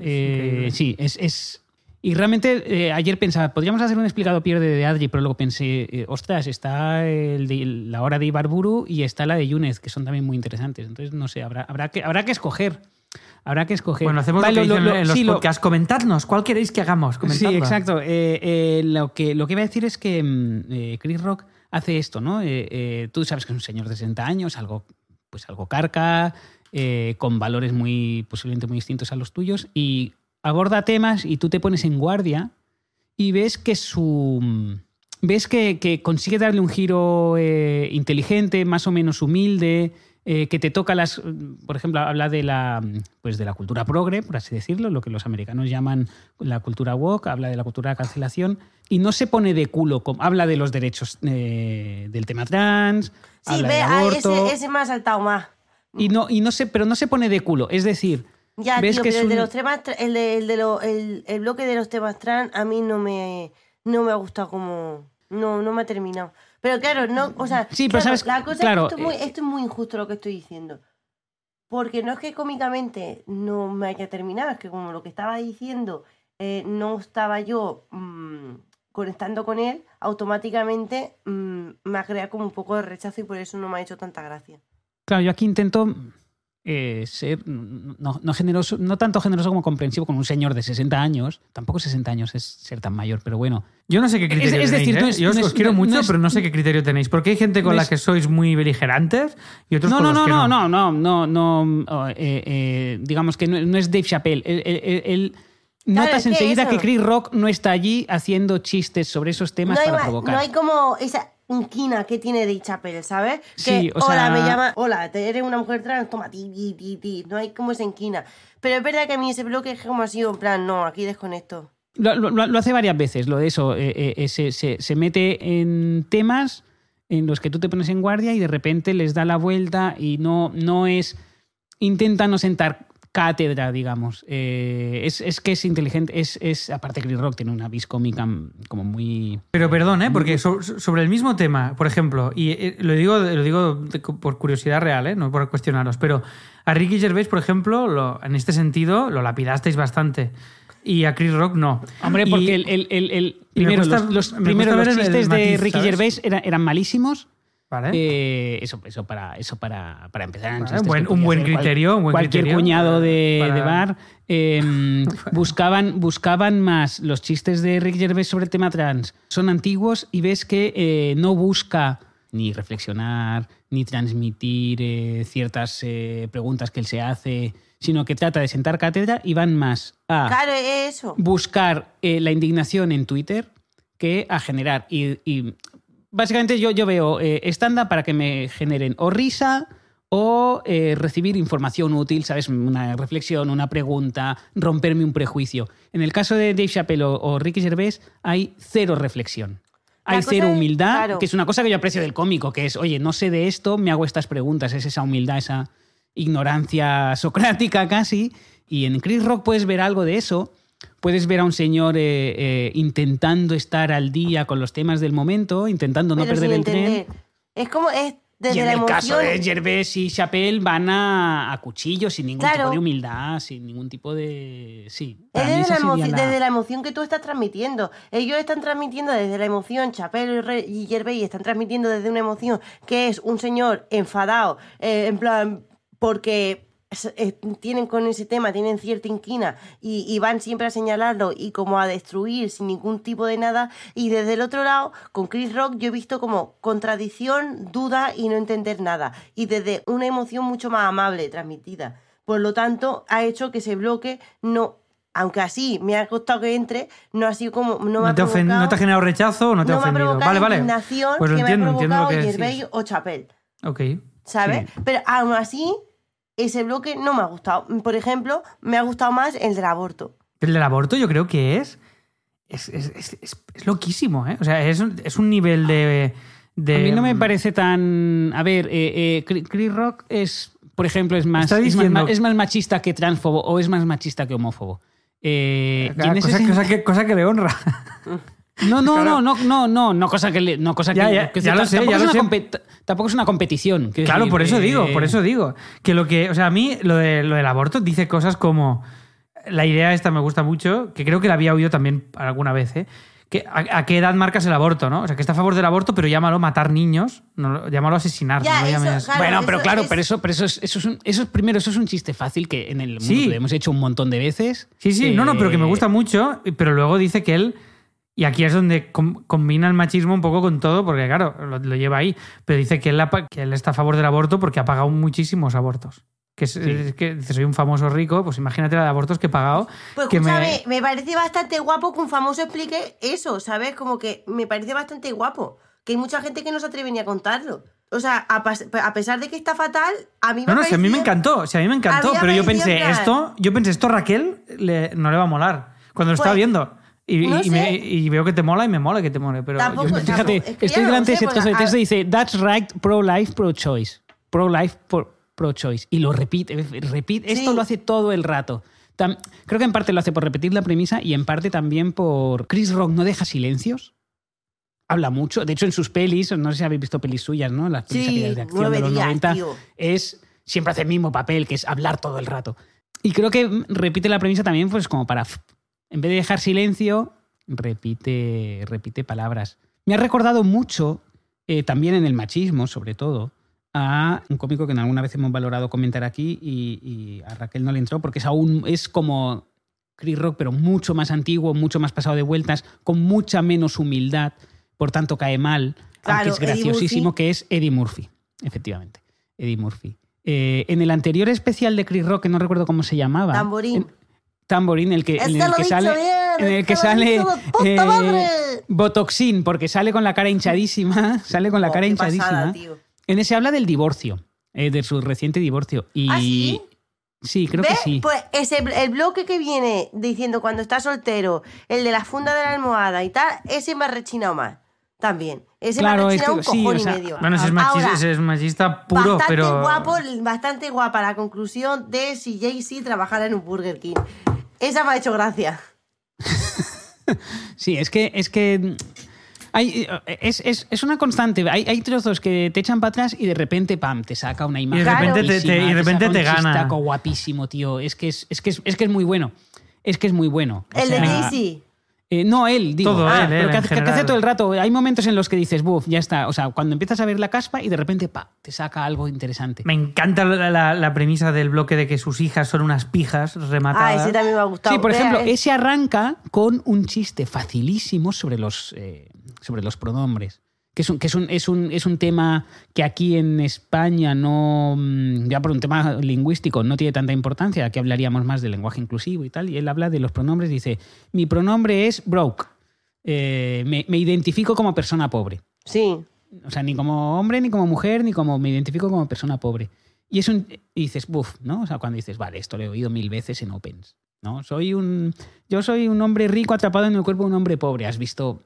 Eh, es increíble. sí, es, es- Y realmente eh, ayer pensaba, podríamos hacer un explicado pierde de Adri, pero luego pensé, eh, ostras, está el de, la hora de Ibarburu y está la de Yunez, que son también muy interesantes. Entonces, no sé, habrá, habrá, que, habrá que escoger. Habrá que escoger. Bueno, hacemos Vale, lo que lo- dicen lo- en los sí, lo- podcasts. Comentadnos, ¿cuál queréis que hagamos? Sí, Comentadlo. exacto. Eh, eh, lo, que, lo que iba a decir es que mm, eh, Chris Rock hace esto, ¿no? Tú sabes que es un señor de 60 años, algo, pues algo carca, con valores muy, posiblemente muy distintos a los tuyos, y aborda temas y tú te pones en guardia y ves que su. ves que, que consigue darle un giro eh, inteligente, más o menos humilde, eh, que te toca las. Por ejemplo, habla de la, pues de la cultura progre, por así decirlo, lo que los americanos llaman la cultura woke, habla de la cultura de cancelación, y no se pone de culo, como, habla de los derechos eh, del tema trans, Sí, habla ve, del aborto, ese, ese me ha saltado más. y no, y no se, pero no se pone de culo, es decir. Ya, ves tío, que pero es el de un- los temas, de- el, de lo- el, el bloque de los temas trans a mí no me, no me ha gustado como... No, no me ha terminado. Pero claro, no, o sea, Sí, pero claro, sabes- la cosa claro, es que esto es, muy, eh, esto es muy injusto lo que estoy diciendo. Porque no es que cómicamente no me haya terminado, es que como lo que estaba diciendo eh, no estaba yo mm, conectando con él, automáticamente mm, me ha creado como un poco de rechazo y por eso no me ha hecho tanta gracia. Claro, yo aquí intento eh, ser no, no generoso, no tanto generoso como comprensivo con un señor de 60 años. Tampoco 60 años es ser tan mayor, pero bueno. Yo no sé qué criterio Es- es tenéis. decir, ¿eh? no es- Yo os, no es- os quiero no- mucho, no es- pero no sé qué criterio tenéis. Porque hay gente con no la que sois muy beligerantes y otros No, con no, los no, que no, no, no, no, no, oh, eh, eh, digamos que no, no es Dave Chappelle. Él- él- él- notas enseguida eso. que Chris Rock no está allí haciendo chistes sobre esos temas no para provocar. no hay como esa inquina que tiene Dave Chappelle, ¿sabes? Que, Sí, o hola, sea- me llama, hola, eres una mujer trans, toma, ti, ti, ti, ti. No hay como esa inquina. Pero es verdad que a mí ese bloque es como ha sido en plan, no, aquí desconecto. Lo, lo- lo hace varias veces, lo de eso. eh, eh, eh, se, se- se mete en temas en los que tú te pones en guardia y de repente les da la vuelta y no, no es. Intenta no sentar cátedra, digamos. Eh, es, es que es inteligente. Es, es, aparte, Chris Rock tiene una vis cómica como muy. Pero perdón, ¿eh? porque so- sobre el mismo tema, por ejemplo, y eh, lo digo, lo digo por curiosidad real, ¿eh? no por cuestionaros, pero a Ricky Gervais, por ejemplo, lo- en este sentido lo lapidasteis bastante. Y a Chris Rock no. Hombre, Y- porque el, el- el- primero, cuesta- los, los- me primero los chistes de Ricky ¿sabes? Gervais eran, eran malísimos. ¿Vale? Eh, eso, eso para, eso para, para empezar. Vale, buen- un buen criterio, un buen cualquier criterio cuñado de, para- de bar. eh, buscaban, buscaban más los chistes de Rick Gervais sobre el tema trans. Son antiguos y ves que eh, no busca ni reflexionar, ni transmitir eh, ciertas eh, preguntas que él se hace, sino que trata de sentar cátedra y van más a Claro, es eso. buscar eh, la indignación en Twitter que a generar. Y, y básicamente yo, yo veo eh, stand-up para que me generen o risa o eh, recibir información útil, ¿sabes? Una reflexión, una pregunta, romperme un prejuicio. En el caso de Dave Chappelle o, o Ricky Gervais hay cero reflexión. La Hay cero es- humildad, claro. que es una cosa que yo aprecio del cómico, que es, oye, no sé de esto, me hago estas preguntas, es esa humildad, esa ignorancia socrática casi. Y en Chris Rock puedes ver algo de eso. Puedes ver a un señor eh, eh, intentando estar al día con los temas del momento, intentando no perder el tren. Es como, es desde y en la el emoción. caso de Gervais y Chappelle van a, a cuchillo, sin ningún Claro. tipo de humildad, sin ningún tipo de... Sí, Es desde la, emoción, la- desde la emoción que tú estás transmitiendo. Ellos están transmitiendo desde la emoción, Chapel y Gervais están transmitiendo desde una emoción que es un señor enfadado, eh, en plan, porque tienen con ese tema, tienen cierta inquina y, y van siempre a señalarlo y como a destruir sin ningún tipo de nada. Y desde el otro lado, con Chris Rock, yo he visto como contradicción, duda y no entender nada. Y desde una emoción mucho más amable transmitida. Por lo tanto, ha hecho que ese bloque no. Aunque así me ha costado que entre, no ha sido como. No, me ¿No ha te, ha provocado- no te ha generado rechazo o no te ha no me ha ofendido? provocado Vale, vale. indignación Pues lo que entiendo, me ha entiendo lo que o Chapel. Ok. ¿sabes? Sí. Pero aún así, ese bloque no me ha gustado. Por ejemplo, me ha gustado más el del aborto. El del aborto yo creo que es. Es, es, es- es- es loquísimo, ¿eh? O sea, es, un- es un nivel de. de- A mí no me parece tan. A ver, eh, eh, Chris Rock es, por ejemplo, es más, Está es, más, diciendo- es más machista que transfobo o es más machista que homófobo. Eh, ese cosa que, cosa que le honra. No, no, no, no, no, no, no, cosa que le- no cosa Ya, que, ya, que- ya lo sé, tampoco ya es lo una sé. compet- tampoco es una competición. Claro, decir, por eso eh, digo, por eso digo. Que lo que. O sea, a mí lo, de, lo del aborto dice cosas como. La idea esta me gusta mucho, que creo que la había oído también alguna vez, ¿eh? Que a, a qué edad marcas el aborto, ¿no? O sea, que está a favor del aborto, pero llámalo matar niños, no, llámalo asesinar. Ya, no lo eso, llames- claro. bueno, pero eso claro, es- pero eso, pero eso es, eso es un, eso es- primero, eso es un chiste fácil que en el mundo Sí. lo hemos hecho un montón de veces. Sí, sí, no, no, pero que me Eh, gusta mucho, pero luego dice que él, y aquí es donde com- combina el machismo un poco con todo, porque claro, lo, lo lleva ahí, pero dice que él, que él está a favor del aborto porque ha pagado muchísimos abortos. Que, es, es que dice, soy un famoso rico, pues imagínate la de abortos que he pagado. Pues que me- me... parece bastante guapo que un famoso explique eso, ¿sabes? Como que me parece bastante guapo. Que hay mucha gente que no se atreve ni a contarlo. O sea, a, a pesar de que está fatal, a mí me No, no, si a mí me encantó, si a mí me encantó, Había pero yo pensé, esto, yo pensé, esto Raquel le- no le va a molar. Cuando lo estaba Pues, viendo. Y, no y me- y veo que te mola y me mola que te mole. Pero Tampoco- yo- Fíjate, es que estoy delante de ese trozo de porque, texto y dice, that's right, pro-life, pro-choice. Pro-life, pro- pro-choice. Y lo repite, repite. Esto Sí. lo hace todo el rato. Tam- creo que en parte lo hace por repetir la premisa y en parte también por... Chris Rock no deja silencios. Habla mucho. De hecho, en sus pelis, no sé si habéis visto pelis suyas, ¿no? Las pelis Sí, de acción de los días, 90. tío. Es... Siempre hace el mismo papel, que es hablar todo el rato. Y creo que repite la premisa también, pues como para... En vez de dejar silencio, repite, repite palabras. Me ha recordado mucho, eh, también en el machismo, sobre todo, a un cómico que alguna vez hemos valorado comentar aquí y, y a Raquel no le entró porque es aún es como Chris Rock, pero mucho más antiguo, mucho más pasado de vueltas, con mucha menos humildad, por tanto cae mal, Claro, aunque es graciosísimo, que es Eddie Murphy, efectivamente. Eddie Murphy. Eh, en el anterior especial de Chris Rock, que no recuerdo cómo se llamaba. Tamborín. en- Tamborín, el que, en Este el lo que he sale. bien, en el este que he sale. eh, madre. Botoxin, porque sale con la cara hinchadísima. Sale con la Oh, cara qué hinchadísima. pasada, tío. En ese habla del divorcio, eh, de su reciente divorcio. Y, ¿Ah, sí? Sí, creo que sí. Pues ese, el bloque que viene diciendo cuando está soltero, el de la funda de la almohada y tal, ese me ha rechinado más. También. Ese Claro, me ha es rechinado que- un sí, cojón o sea, y medio. Bueno, ese es, machista, Ahora, ese es machista puro, bastante pero. guapo, bastante guapa la conclusión de si Jay-Z trabajara en un Burger King. Esa me ha hecho gracia. Sí, es que. Es que hay, es, es- es una constante. Hay, hay trozos que te echan para atrás y de repente, pam, te saca una imagen. de repente te- te- y de repente saca te gana. chistaco guapísimo, tío. Es que es, es que es, es que es muy bueno. Es que es muy bueno. O El de Jay-Z. Eh, no, él, digo. Todo Ah, él, pero él que, en hace- que hace general. todo el rato. Hay momentos en los que dices, buf, ya está. O sea, cuando empiezas a ver la caspa y de repente, pa, te saca algo interesante. Me encanta la, la- la premisa del bloque de que sus hijas son unas pijas Ah, rematadas. ese también me ha gustado. Sí, por Vea, ejemplo, eh, ese arranca con un chiste facilísimo sobre los, eh, sobre los pronombres. Que, es un, que es, un, es, un, es un tema que aquí en España no, mm, ya por un tema lingüístico, no tiene tanta importancia. Aquí hablaríamos más del lenguaje inclusivo y tal. Y él habla de los pronombres. Dice: Mi pronombre es broke. Eh, me, me identifico como persona pobre. Sí. O sea, ni como hombre, ni como mujer, ni como me identifico como persona pobre. Y es un, y dices, buf, ¿no? O sea, cuando dices, vale, esto lo he oído mil veces en Opens, ¿no? Soy un, yo soy un hombre rico atrapado en el cuerpo de un hombre pobre. Has visto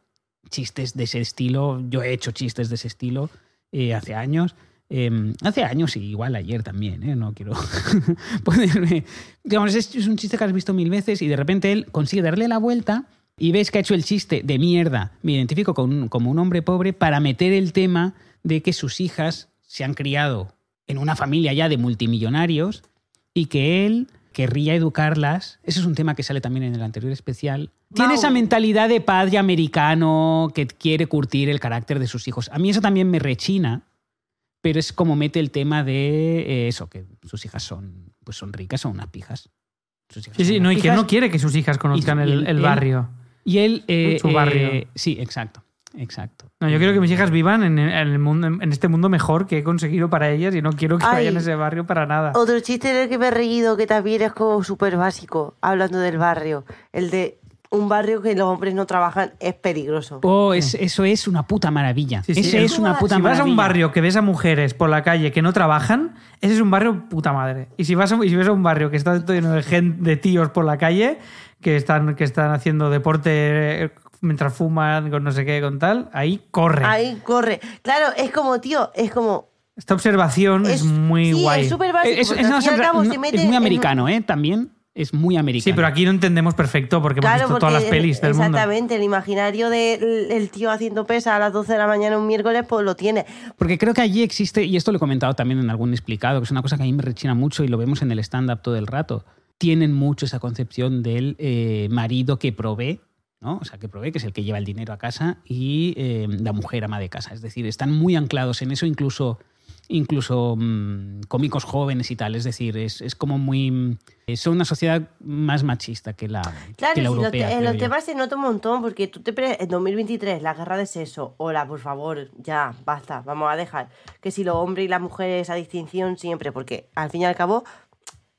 chistes de ese estilo, yo he hecho chistes de ese estilo eh, hace años. Eh, hace años y igual ayer también, ¿eh? no quiero ponerme... Digamos, es, un chiste que has visto mil veces y de repente él consigue darle la vuelta y ves que ha hecho el chiste de mierda, me identifico con como un hombre pobre, para meter el tema de que sus hijas se han criado en una familia ya de multimillonarios y que él querría educarlas. Ese es un tema que sale también en el anterior especial. Tiene esa mentalidad de padre americano que quiere curtir el carácter de sus hijos. A mí eso también me rechina, pero es como mete el tema de eh, eso, que sus hijas son, pues son ricas, son unas pijas. Sus hijas Sí, sí, no, y que no quiere que sus hijas conozcan Y- el, barrio. Y él... eh, Su barrio. eh, sí, exacto, exacto. No, yo quiero que mis hijas vivan en, en el mundo, en este mundo mejor que he conseguido para ellas y no quiero que Ay. vayan a ese barrio para nada. Otro chiste del que me he reído que también es como súper básico, hablando del barrio. El de un barrio que los hombres no trabajan es peligroso. Oh, es- eso es una puta maravilla. Sí, sí, Eso es una puta si vas maravilla. a un barrio que ves a mujeres por la calle que no trabajan, ese es un barrio puta madre. Y si vas a, y si ves a un barrio que está lleno de gente, de tíos por la calle que están, que están haciendo deporte eh, mientras fuman, con no sé qué, con tal, ahí corre. Ahí corre. Claro, es como, tío, es como... Esta observación es, muy sí, guay. es súper básico. Es, es- no, es- es muy en- americano, ¿eh? También es muy americano. Sí, pero aquí lo entendemos perfecto porque hemos Claro, visto porque todas las pelis del mundo. exactamente, el imaginario del el tío haciendo pesa a las 12 de la mañana un miércoles, pues lo tiene. Porque creo que allí existe, y esto lo he comentado también en algún explicado, que es una cosa que a mí me rechina mucho y lo vemos en el stand-up todo el rato. Tienen mucho esa concepción del eh, marido que provee, ¿no? O sea, que provee, que es el que lleva el dinero a casa, y eh, la mujer ama de casa. Es decir, están muy anclados en eso, incluso, incluso mm, cómicos jóvenes y tal. Es decir, es, es como muy. mm, Son una sociedad más machista que la, Claro, que la europea. te- en creo los temas se nota un montón, porque tú te pre- en 2023, la guerra de sexo, hola, por favor, ya, basta, vamos a dejar que si los hombres y las mujeres esa distinción siempre, porque al fin y al cabo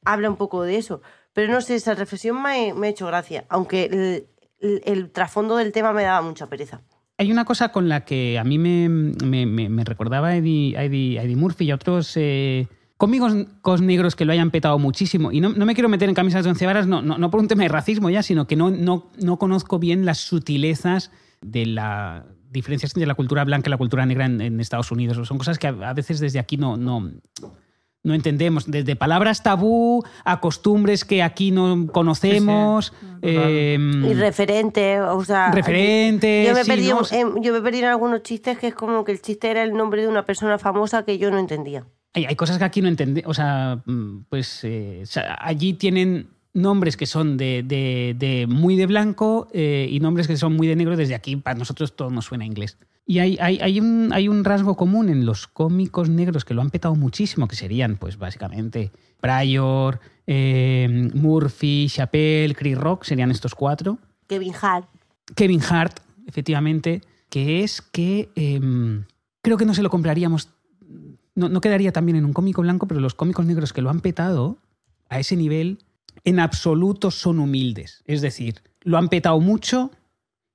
habla un poco de eso. Pero no sé, esa reflexión me, me ha hecho gracia, aunque el, trasfondo del tema me daba mucha pereza. Hay una cosa con la que a mí me, me- recordaba a Eddie, Eddie- Murphy y a otros eh, cómicos negros que lo hayan petado muchísimo. Y no, no me quiero meter en camisas de once varas, no, no, no por un tema de racismo ya, sino que no, no, no conozco bien las sutilezas de la diferencias entre la cultura blanca y la cultura negra en, en Estados Unidos. Son cosas que a, a veces desde aquí no, no, no entendemos. Desde palabras tabú a costumbres que aquí no conocemos. eh, Y referente, o sea... Referentes, Yo me, sí, perdí ¿no? en, en- yo me perdí en algunos chistes que es como que el chiste era el nombre de una persona famosa que yo no entendía. Hay, hay cosas que aquí no entendemos. O sea, mm, pues eh, o sea, allí tienen nombres que son de, de- de muy de blanco eh, y nombres que son muy de negro. Desde aquí, para nosotros todo nos suena a inglés. Y hay, hay, hay un, hay un rasgo común en los cómicos negros que lo han petado muchísimo, que serían, pues básicamente, Pryor, eh, Murphy, Chappelle, Chris Rock, serían estos cuatro. Kevin Hart. Kevin Hart, efectivamente, que es que em, creo que no se lo compraríamos, no, no quedaría también en un cómico blanco, pero los cómicos negros que lo han petado a ese nivel, en absoluto son humildes. Es decir, lo han petado mucho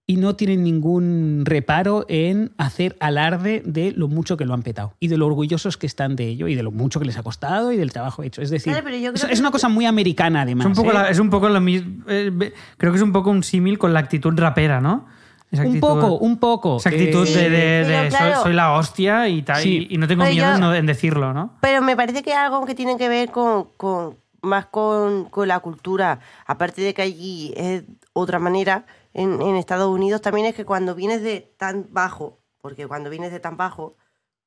y no tienen ningún reparo en hacer alarde de lo mucho que lo han petado y de lo orgullosos que están de ello y de lo mucho que les ha costado y del trabajo hecho. Es decir, Claro, es, una cosa muy americana además. Es un poco, ¿eh? la- es un poco lo mismo. eh, creo que es un poco un símil con la actitud rapera, ¿no? Esa Un actitud- poco, un poco. Esa actitud Eh, de, de- pero de soy- claro. soy, la hostia y, tal, Sí. y, y no tengo Pero miedo yo- en decirlo, ¿no? Pero me parece que algo que tiene que ver con, con- más con, con la cultura. Aparte de que allí es otra manera, en, Estados Unidos también es que cuando vienes de tan bajo, porque cuando vienes de tan bajo,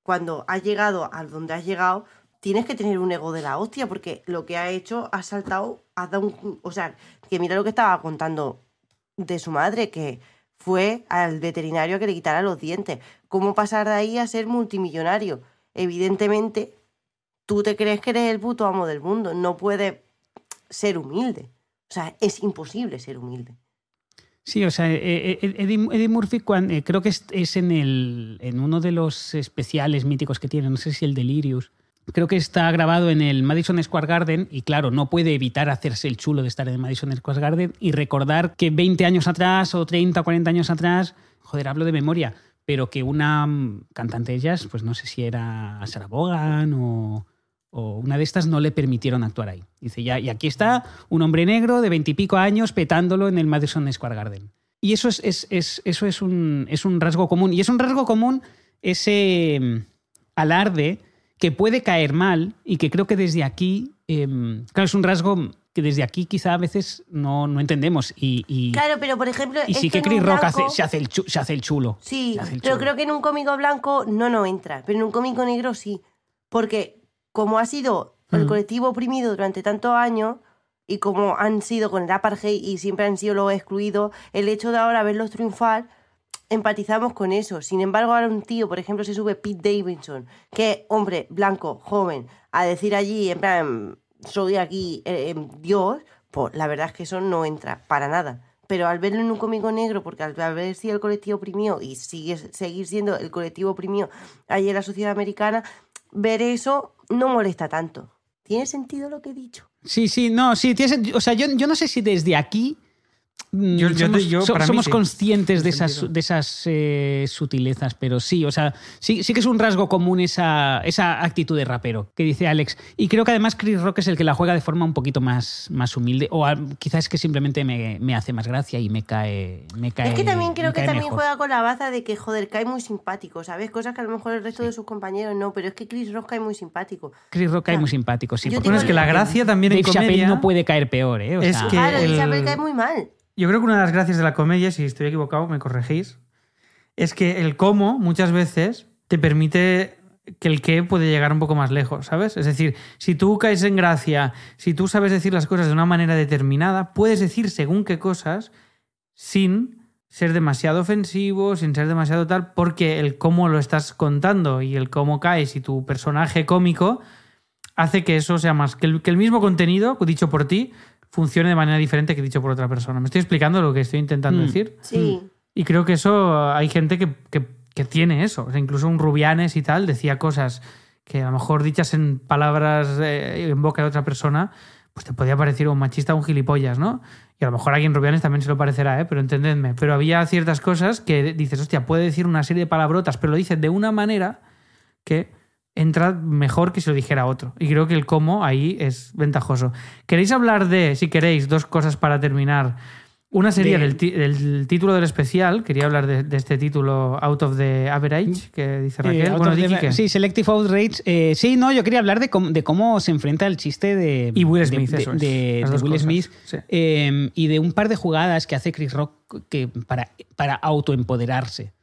cuando has llegado a donde has llegado, tienes que tener un ego de la hostia, porque lo que ha hecho, has saltado, has dado un... O sea, que mira lo que estaba contando de su madre, que fue al veterinario a que le quitara los dientes. ¿Cómo pasar de ahí a ser multimillonario? Evidentemente, tú te crees que eres el puto amo del mundo, no puedes ser humilde. O sea, es imposible ser humilde. Sí, o sea, eh, eh, Eddie, Murphy cuan- eh, creo que es, es en, el, en uno de los especiales míticos que tiene, no sé si el Delirious. Creo que está grabado en el Madison Square Garden y claro, no puede evitar hacerse el chulo de estar en el Madison Square Garden y recordar que 20 años atrás o 30 o 40 años atrás, joder, hablo de memoria, pero que una mm, cantante de jazz, pues no sé si era Sarah Vaughan o, o una de estas no le permitieron actuar ahí. Dice, ya, y aquí está un hombre negro de veintipico años petándolo en el Madison Square Garden. Y eso es, es- es- eso es un, es un rasgo común. Y es un rasgo común ese mm, alarde que puede caer mal y que creo que desde aquí, em, claro, es un rasgo que desde aquí quizá a veces no, no entendemos. Y, y- Claro, pero por ejemplo. y sí que Chris Rock hace- se, hace el chu- se hace el chulo. Sí, Se hace el pero chulo. creo que en un cómico blanco no, no entra. Pero en un cómico negro sí. Porque como ha sido el Mm. colectivo oprimido durante tantos años y como han sido con el apartheid y siempre han sido los excluidos, el hecho de ahora verlos triunfar, empatizamos con eso. Sin embargo, ahora un tío, por ejemplo, se sube Pete Davidson, que es hombre blanco, joven, a decir allí, en plan, soy aquí eh, eh, Dios, pues la verdad es que eso no entra para nada. Pero al verlo en un cómico negro, porque al haber sido el colectivo oprimido y sigue, seguir siendo el colectivo oprimido ahí en la sociedad americana, ver eso no molesta tanto. ¿Tiene sentido lo que he dicho? Sí, sí, no, sí. O sea, yo, yo no sé si desde aquí Yo- yo te- somos, yo, so- para mí somos sí, conscientes de esas, sentido. de esas eh, sutilezas, pero sí, o sea, sí, sí que es un rasgo común esa, esa actitud de rapero que dice Alex. Y creo que además Chris Rock es el que la juega de forma un poquito más, más humilde, o al- quizás es que simplemente me, me hace más gracia y me cae, me cae es que también creo me que también mejor. juega con la baza de que, joder, cae muy simpático, ¿sabes? Cosas que a lo mejor el resto de sus compañeros no, pero es que Chris Rock cae muy simpático. Chris Rock cae muy simpático, sí. Yo porque Bueno, es que la gracia también Dave en comedia... No puede caer peor, ¿eh? O Es sea, que- Claro, el- cae muy mal. Yo creo que una de las gracias de la comedia, si estoy equivocado, me corregís, es que el cómo muchas veces te permite que el qué puede llegar un poco más lejos, ¿sabes? Es decir, si tú caes en gracia, si tú sabes decir las cosas de una manera determinada, puedes decir según qué cosas sin ser demasiado ofensivo, sin ser demasiado tal, porque el cómo lo estás contando y el cómo caes y tu personaje cómico hace que eso sea más, que el, que el mismo contenido dicho por ti funcione de manera diferente que dicho por otra persona. ¿Me estoy explicando lo que estoy intentando Mm. decir? Sí. Y creo que eso hay gente que, que- que tiene eso. O sea, incluso un Rubianes y tal decía cosas que a lo mejor dichas en palabras eh, en boca de otra persona, pues te podía parecer un machista o un gilipollas, ¿no? Y a lo mejor a alguien Rubianes también se lo parecerá, ¿eh? Pero entendedme. Pero había ciertas cosas que dices, hostia, puede decir una serie de palabrotas, pero lo dice de una manera que entra mejor que si lo dijera otro. Y creo que el cómo ahí es ventajoso. ¿Queréis hablar de, si queréis, dos cosas para terminar? Una sería De- del, título del especial. Quería hablar de, de este título Out of the Average, que dice Eh, Raquel. bueno, sí, Selective Outrage. Eh, sí, no, yo quería hablar de cómo, de cómo se enfrenta el chiste de, Y Will Smith, de, eso es. Will Smith sí. eh, y de un par de jugadas que hace Chris Rock que, para, para autoempoderarse.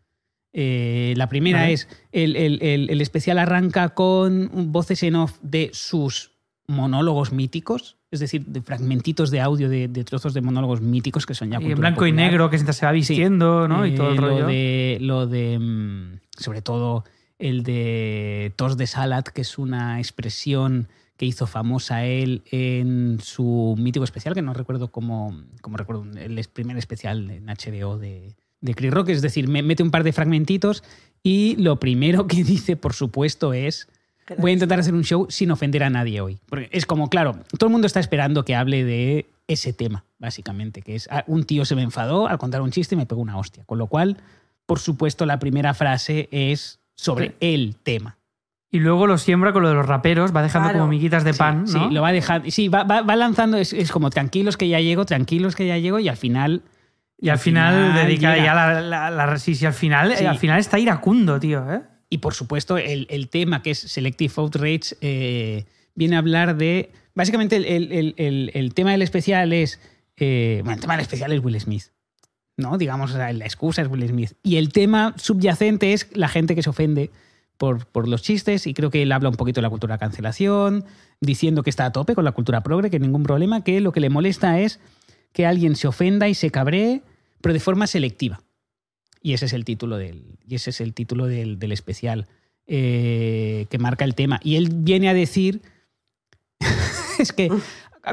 Eh, la primera Vale. es, el, el- el- el especial arranca con voces en off de sus monólogos míticos, es decir, de fragmentitos de audio de, de trozos de monólogos míticos que son ya Y en blanco y negro, que se va vistiendo, ¿no? Y todo el Eh, rollo. Lo de, lo de, mm, sobre todo, el de tos de salad, que es una expresión que hizo famosa él en su mítico especial, que no recuerdo cómo, cómo recuerdo, el primer especial en HBO de, de Chris Rock. Es decir, me mete un par de fragmentitos y lo primero que dice, por supuesto, es... Voy a intentar hacer un show sin ofender a nadie hoy. Porque es como, claro, todo el mundo está esperando que hable de ese tema, básicamente, que es ah, un tío se me enfadó al contar un chiste y me pegó una hostia. Con lo cual, por supuesto, la primera frase es sobre Sí. el tema. Y luego lo siembra con lo de los raperos, va dejando Claro. como miguitas de Sí, pan, Sí, ¿no? lo va dejando. Sí, va, va- va lanzando, es, es como tranquilos que ya llego, tranquilos que ya llego, y al final. Y al final, dedica llega. ya la, la, la- sí, sí, al final, Sí. al final está iracundo, tío, ¿eh? Y por supuesto, el, el tema que es Selective Outrage eh, viene a hablar de. Básicamente, el, el- el- el- el tema del especial es. eh, bueno, el tema del especial es Will Smith. ¿No? Digamos, o sea, la excusa es Will Smith. Y el tema subyacente es la gente que se ofende por, por los chistes. Y creo que él habla un poquito de la cultura de cancelación, diciendo que está a tope con la cultura progre, que ningún problema, que lo que le molesta es que alguien se ofenda y se cabree, pero de forma selectiva. Y ese es el título del, y ese es el título del, del especial eh, que marca el tema. Y él viene a decir. es que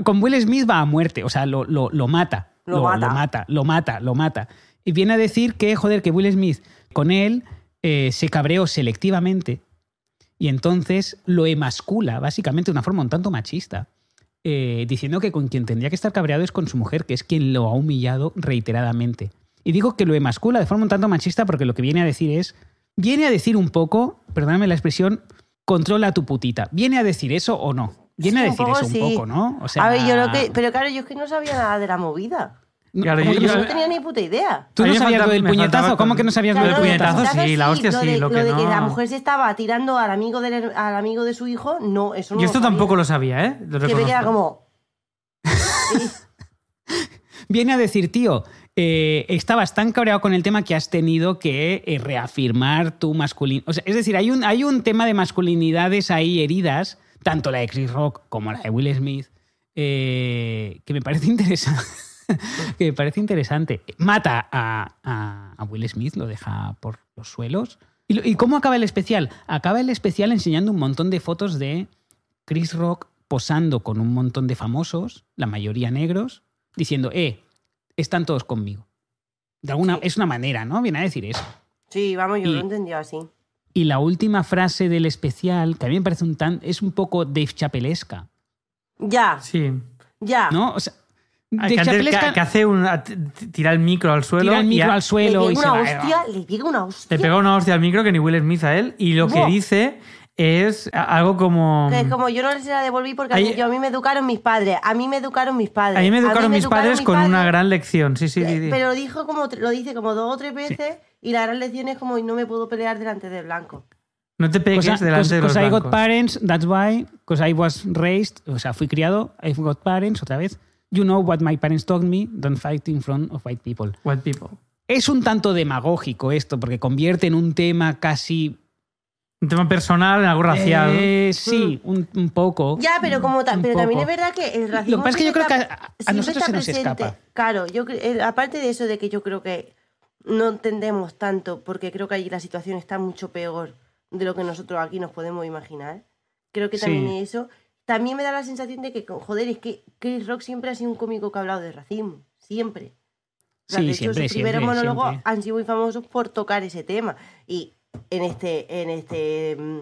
con Will Smith va a muerte, o sea, lo, lo- lo mata. Lo mata. Lo mata, lo mata, lo mata. Y viene a decir que, joder, que Will Smith con él eh, se cabreó selectivamente y entonces lo emascula, básicamente de una forma un tanto machista. Eh, diciendo que con quien tendría que estar cabreado es con su mujer, que es quien lo ha humillado reiteradamente. Y digo que lo emascula de forma un tanto machista porque lo que viene a decir es, viene a decir un poco, perdóname la expresión, controla a tu putita. ¿Viene a decir eso o no? Viene Sí, a un decir poco eso sí. un poco, ¿no? O sea, a ver, yo lo que. Pero claro, yo es que no sabía nada de la movida. No, Claro, ¿cómo yo- no tenía ni puta idea. ¿Tú no sabías lo del puñetazo? ¿Cómo que no sabías lo Claro, del el lo del puñetazo sí, la hostia lo sí, de, lo que de que la mujer se estaba tirando al amigo, del, al amigo de su hijo, no, eso no Yo esto lo tampoco lo sabía, ¿eh? Lo Que me queda como. Viene a decir, tío, eh, estabas tan cabreado con el tema que has tenido que eh, reafirmar tu masculinidad. O sea, es decir, hay un, hay un tema de masculinidades ahí heridas, tanto la de Chris Rock como la de Will Smith, eh, que me parece interesante. que me parece interesante. Mata a, a- a Will Smith, lo deja por los suelos. ¿Y, lo- ¿Y cómo acaba el especial? Acaba el especial enseñando un montón de fotos de Chris Rock posando con un montón de famosos, la mayoría negros, diciendo, eh, están todos conmigo. De alguna, Sí. Es una manera, ¿no? Viene a decir eso. Sí, vamos, yo Y- lo he entendido así. Y la última frase del especial, que a mí me parece un tan. es un poco Dave Chapelesca, Ya, Sí. ya. ¿no? O sea, Que, Dave antes- Chapelesca que- que hace un, tira el micro al suelo tira el y micro a- al le suelo pega y se una va. hostia, le pega una hostia. le pega una hostia al micro que ni Will Smith a él y lo que dice es a- algo como... Que es como yo no se la devolví porque a mí, yo, a mí me educaron mis padres. A mí me educaron mis padres. A mí me educaron mis padres mis con una padres, gran lección, sí, sí, sí. eh, sí. Pero dijo como, lo dice como dos o tres veces y la gran lección es como no me puedo pelear delante del blanco. No te pegues Cosa- delante cos- de los cause I got parents, that's why, because I was raised, o sea, fui criado, I've got parents, otra vez. You know what my parents taught me, don't fight in front of white people. White people. Es un tanto demagógico esto, porque convierte en un tema casi... Un tema personal, algo racial. Eh, sí, un, un poco. Ya, pero como ta- pero también es poco. verdad que el racismo. Lo que pasa es que yo creo que a- a nosotros se nos presente. escapa. Claro, yo eh, aparte de eso de que yo creo que no entendemos tanto, porque creo que allí la situación está mucho peor de lo que nosotros aquí nos podemos imaginar. Creo que también Sí. eso. También me da la sensación de que, joder, es que Chris Rock siempre ha sido un cómico que ha hablado de racismo. Siempre. O sea, Sí, de hecho, siempre, sus primeros siempre, monólogos siempre. han sido muy famosos por tocar ese tema. Y en este, en este mm,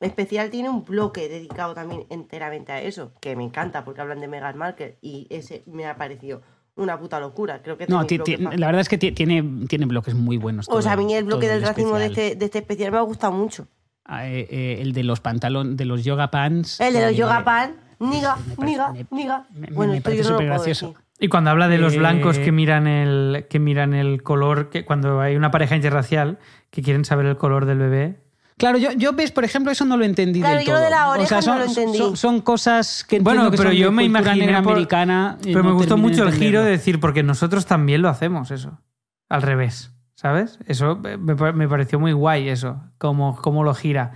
especial tiene un bloque dedicado también enteramente a eso, que me encanta porque hablan de Meghan Markle y ese me ha parecido una puta locura. Creo que No, la verdad es que ti- tiene, tiene bloques muy buenos. O sea, a todo- mí el bloque todo del el racismo de este, de este especial me ha gustado mucho. Ah, eh, eh, el de los pantalones, de los yoga pants. El de los eh, yoga pan, niga, niga, niga. me- Bueno, me parece no decir. Y cuando habla de los Eh, blancos que miran el que miran el color, que cuando hay una pareja interracial que quieren saber el color del bebé. Claro, yo, yo ves, por ejemplo, eso no lo entendí Claro, del yo todo. lo de la O sea, oreja no son, lo entendí. Son, son cosas que entiendo Bueno, que pero son yo de me imaginé por- americana. Pero me no gustó mucho el giro de decir, porque nosotros también lo hacemos eso. Al revés, ¿sabes? Eso me, me pareció muy guay eso, como, como lo gira.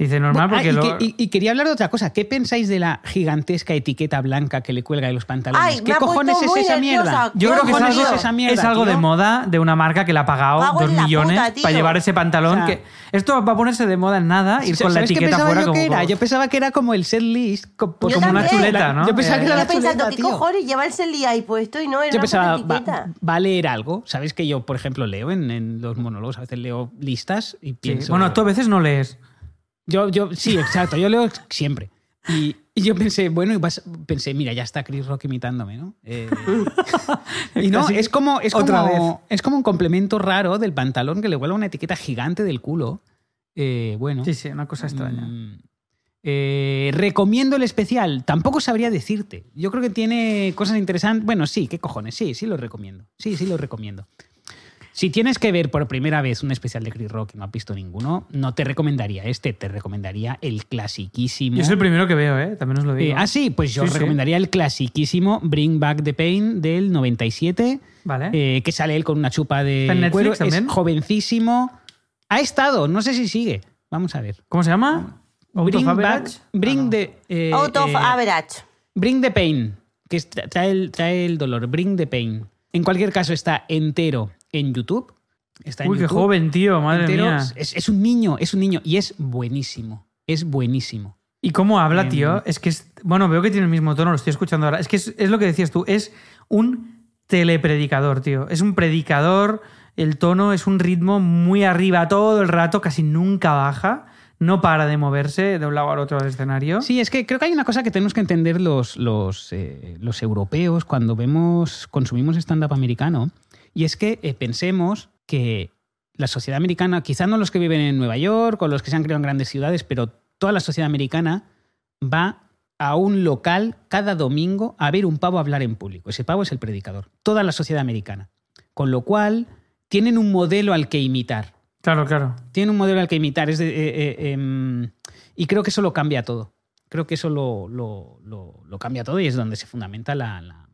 Dice normal Ah, porque y, lo... que- y- y quería hablar de otra cosa. ¿Qué pensáis de la gigantesca etiqueta blanca que le cuelga de los pantalones? Ay, ¿Qué cojones es esa mierda? Yo ¿Qué creo que es algo, esa mierda, es algo tío? de moda de una marca que le ha pagado dos millones puta, para llevar ese pantalón. O sea- que Esto va a ponerse de moda en nada, ir con la ¿Sabes qué etiqueta pensaba fuera yo como, que era? como- Yo pensaba que era como el set list. co- pues Yo como una chuleta, ¿no? Yo pensaba que Eh, era la Yo pensando, chuleta, ¿qué cojones lleva el Selly ahí puesto y no era Yo pensaba, va, etiqueta? va a leer algo. ¿Sabes que yo, por ejemplo, leo en, en los monólogos? A veces leo listas y pienso... Bueno, tú a veces no lees. Yo, yo, sí, exacto. Yo leo siempre. Y, y yo pensé, bueno, y vas- pensé, mira, ya está Chris Rock imitándome, ¿no? Eh, y no, es como, es, otra como, es como un complemento raro del pantalón que le vuelve una etiqueta gigante del culo. Eh, bueno. Sí, sí, una cosa extraña. Mm, eh, recomiendo el especial. Tampoco sabría decirte. Yo creo que tiene cosas interesantes. Bueno, sí, qué cojones. Sí, sí lo recomiendo. Sí, sí lo recomiendo. Si tienes que ver por primera vez un especial de Chris Rock y no has visto ninguno, no te recomendaría este, te recomendaría el clasiquísimo. Yo es el primero que veo, ¿eh? También os lo Eh, digo. ah, sí, pues yo Sí, sí. recomendaría el clasiquísimo Bring Back the Pain del 97, Vale. eh, que sale él con una chupa de ¿Está en Netflix cuero. también? Es jovencísimo. Ha estado, no sé si sigue. Vamos a ver. ¿Cómo se llama? Out Bring back, bring Ah, no. the, eh, Out of eh, average. Bring the pain, que es- trae el, trae el dolor. Bring the pain. En cualquier caso, está entero en YouTube. Está en Uy, qué joven, tío, madre Entero. mía. Es, es un niño, es un niño y es buenísimo. Es buenísimo. ¿Y cómo habla, tío? Es que es. Bueno, veo que tiene el mismo tono, lo estoy escuchando ahora. Es que es, es lo que decías tú, es un telepredicador, tío. Es un predicador, el tono es un ritmo muy arriba todo el rato, casi nunca baja. No para de moverse de un lado al otro del escenario. Sí, es que creo que hay una cosa que tenemos que entender los, los, eh, los europeos cuando vemos, consumimos stand-up americano, y es que eh, pensemos que la sociedad americana, quizá no los que viven en Nueva York o los que se han creado en grandes ciudades, pero toda la sociedad americana va a un local cada domingo a ver un pavo hablar en público. Ese pavo es el predicador. Toda la sociedad americana. Con lo cual, tienen un modelo al que imitar Claro, claro. tiene un modelo al que imitar. Es de- eh, eh, em, y creo que eso lo cambia todo. Creo que eso lo, lo- lo- lo cambia todo y es donde se fundamenta la, la-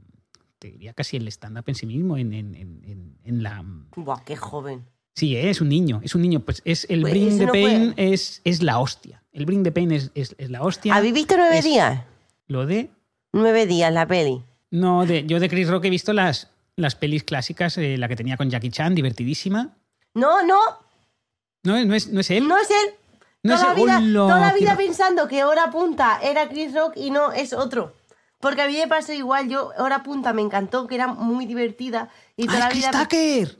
te diría casi el stand-up en sí mismo, en, en- en- la... Buah, qué joven. Sí, es un niño, es un niño. Pues es el Pues Bring the no Pain fue- es, es la hostia. El Bring the Pain es, es- es la hostia. ¿Habéis visto nueve días? Lo de... Nueve días la peli. No, de, yo de Chris Rock he visto las, las pelis clásicas, eh, la que tenía con Jackie Chan, divertidísima. No, no, No, no es, no es él. no es él. No toda, es la vida. Hola, toda la vida pensando que Hora Punta era Chris Rock y no, es otro. Porque a mí me pasó igual, yo Hora Punta me encantó, que era muy divertida. Y toda ¡Ah, la es Chris. Tucker!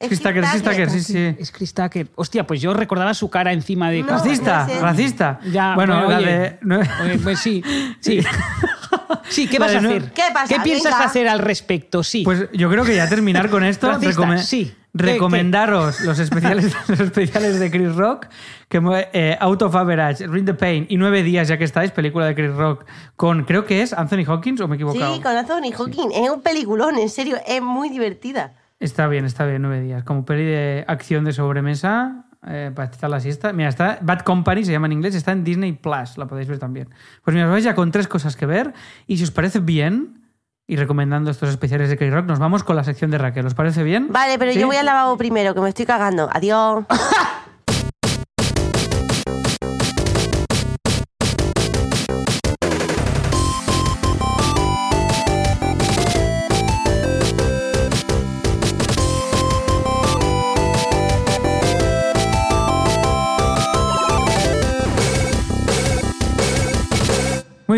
Es Chris Tucker, Chris Tucker, sí, sí. Es Chris Tucker. Hostia, pues yo recordaba su cara encima de... No, Racista, no sé. racista. Ya, bueno, bueno, la de- Oye, pues sí, sí. Sí, ¿qué vas Vale, a no- hacer? ¿Qué pasa? piensas Venga. hacer al respecto? Sí. Pues yo creo que ya terminar con esto, recome- sí. ¿Qué- recomendaros los especiales, los especiales de Chris Rock, que eh, Out of Average, Ring the Pain y Nueve Días, ya que estáis, película de Chris Rock con, creo que es Anthony Hawkins, o me he equivocado. Sí, con Anthony Hawking. Es un peliculón, en serio, es muy divertida. Está bien, está bien, Nueve Días. Como peli de acción de sobremesa, eh, para echar la siesta. Mira, está Bad Company, se llama en inglés, está en Disney Plus, la podéis ver también. Pues mira, os vais ya con tres cosas que ver, y si os parece bien, y recomendando estos especiales de Chris Rock, nos vamos con la sección de Raquel. ¿Os parece bien? Vale, pero ¿Sí? yo voy al lavabo primero, que me estoy cagando. Adiós.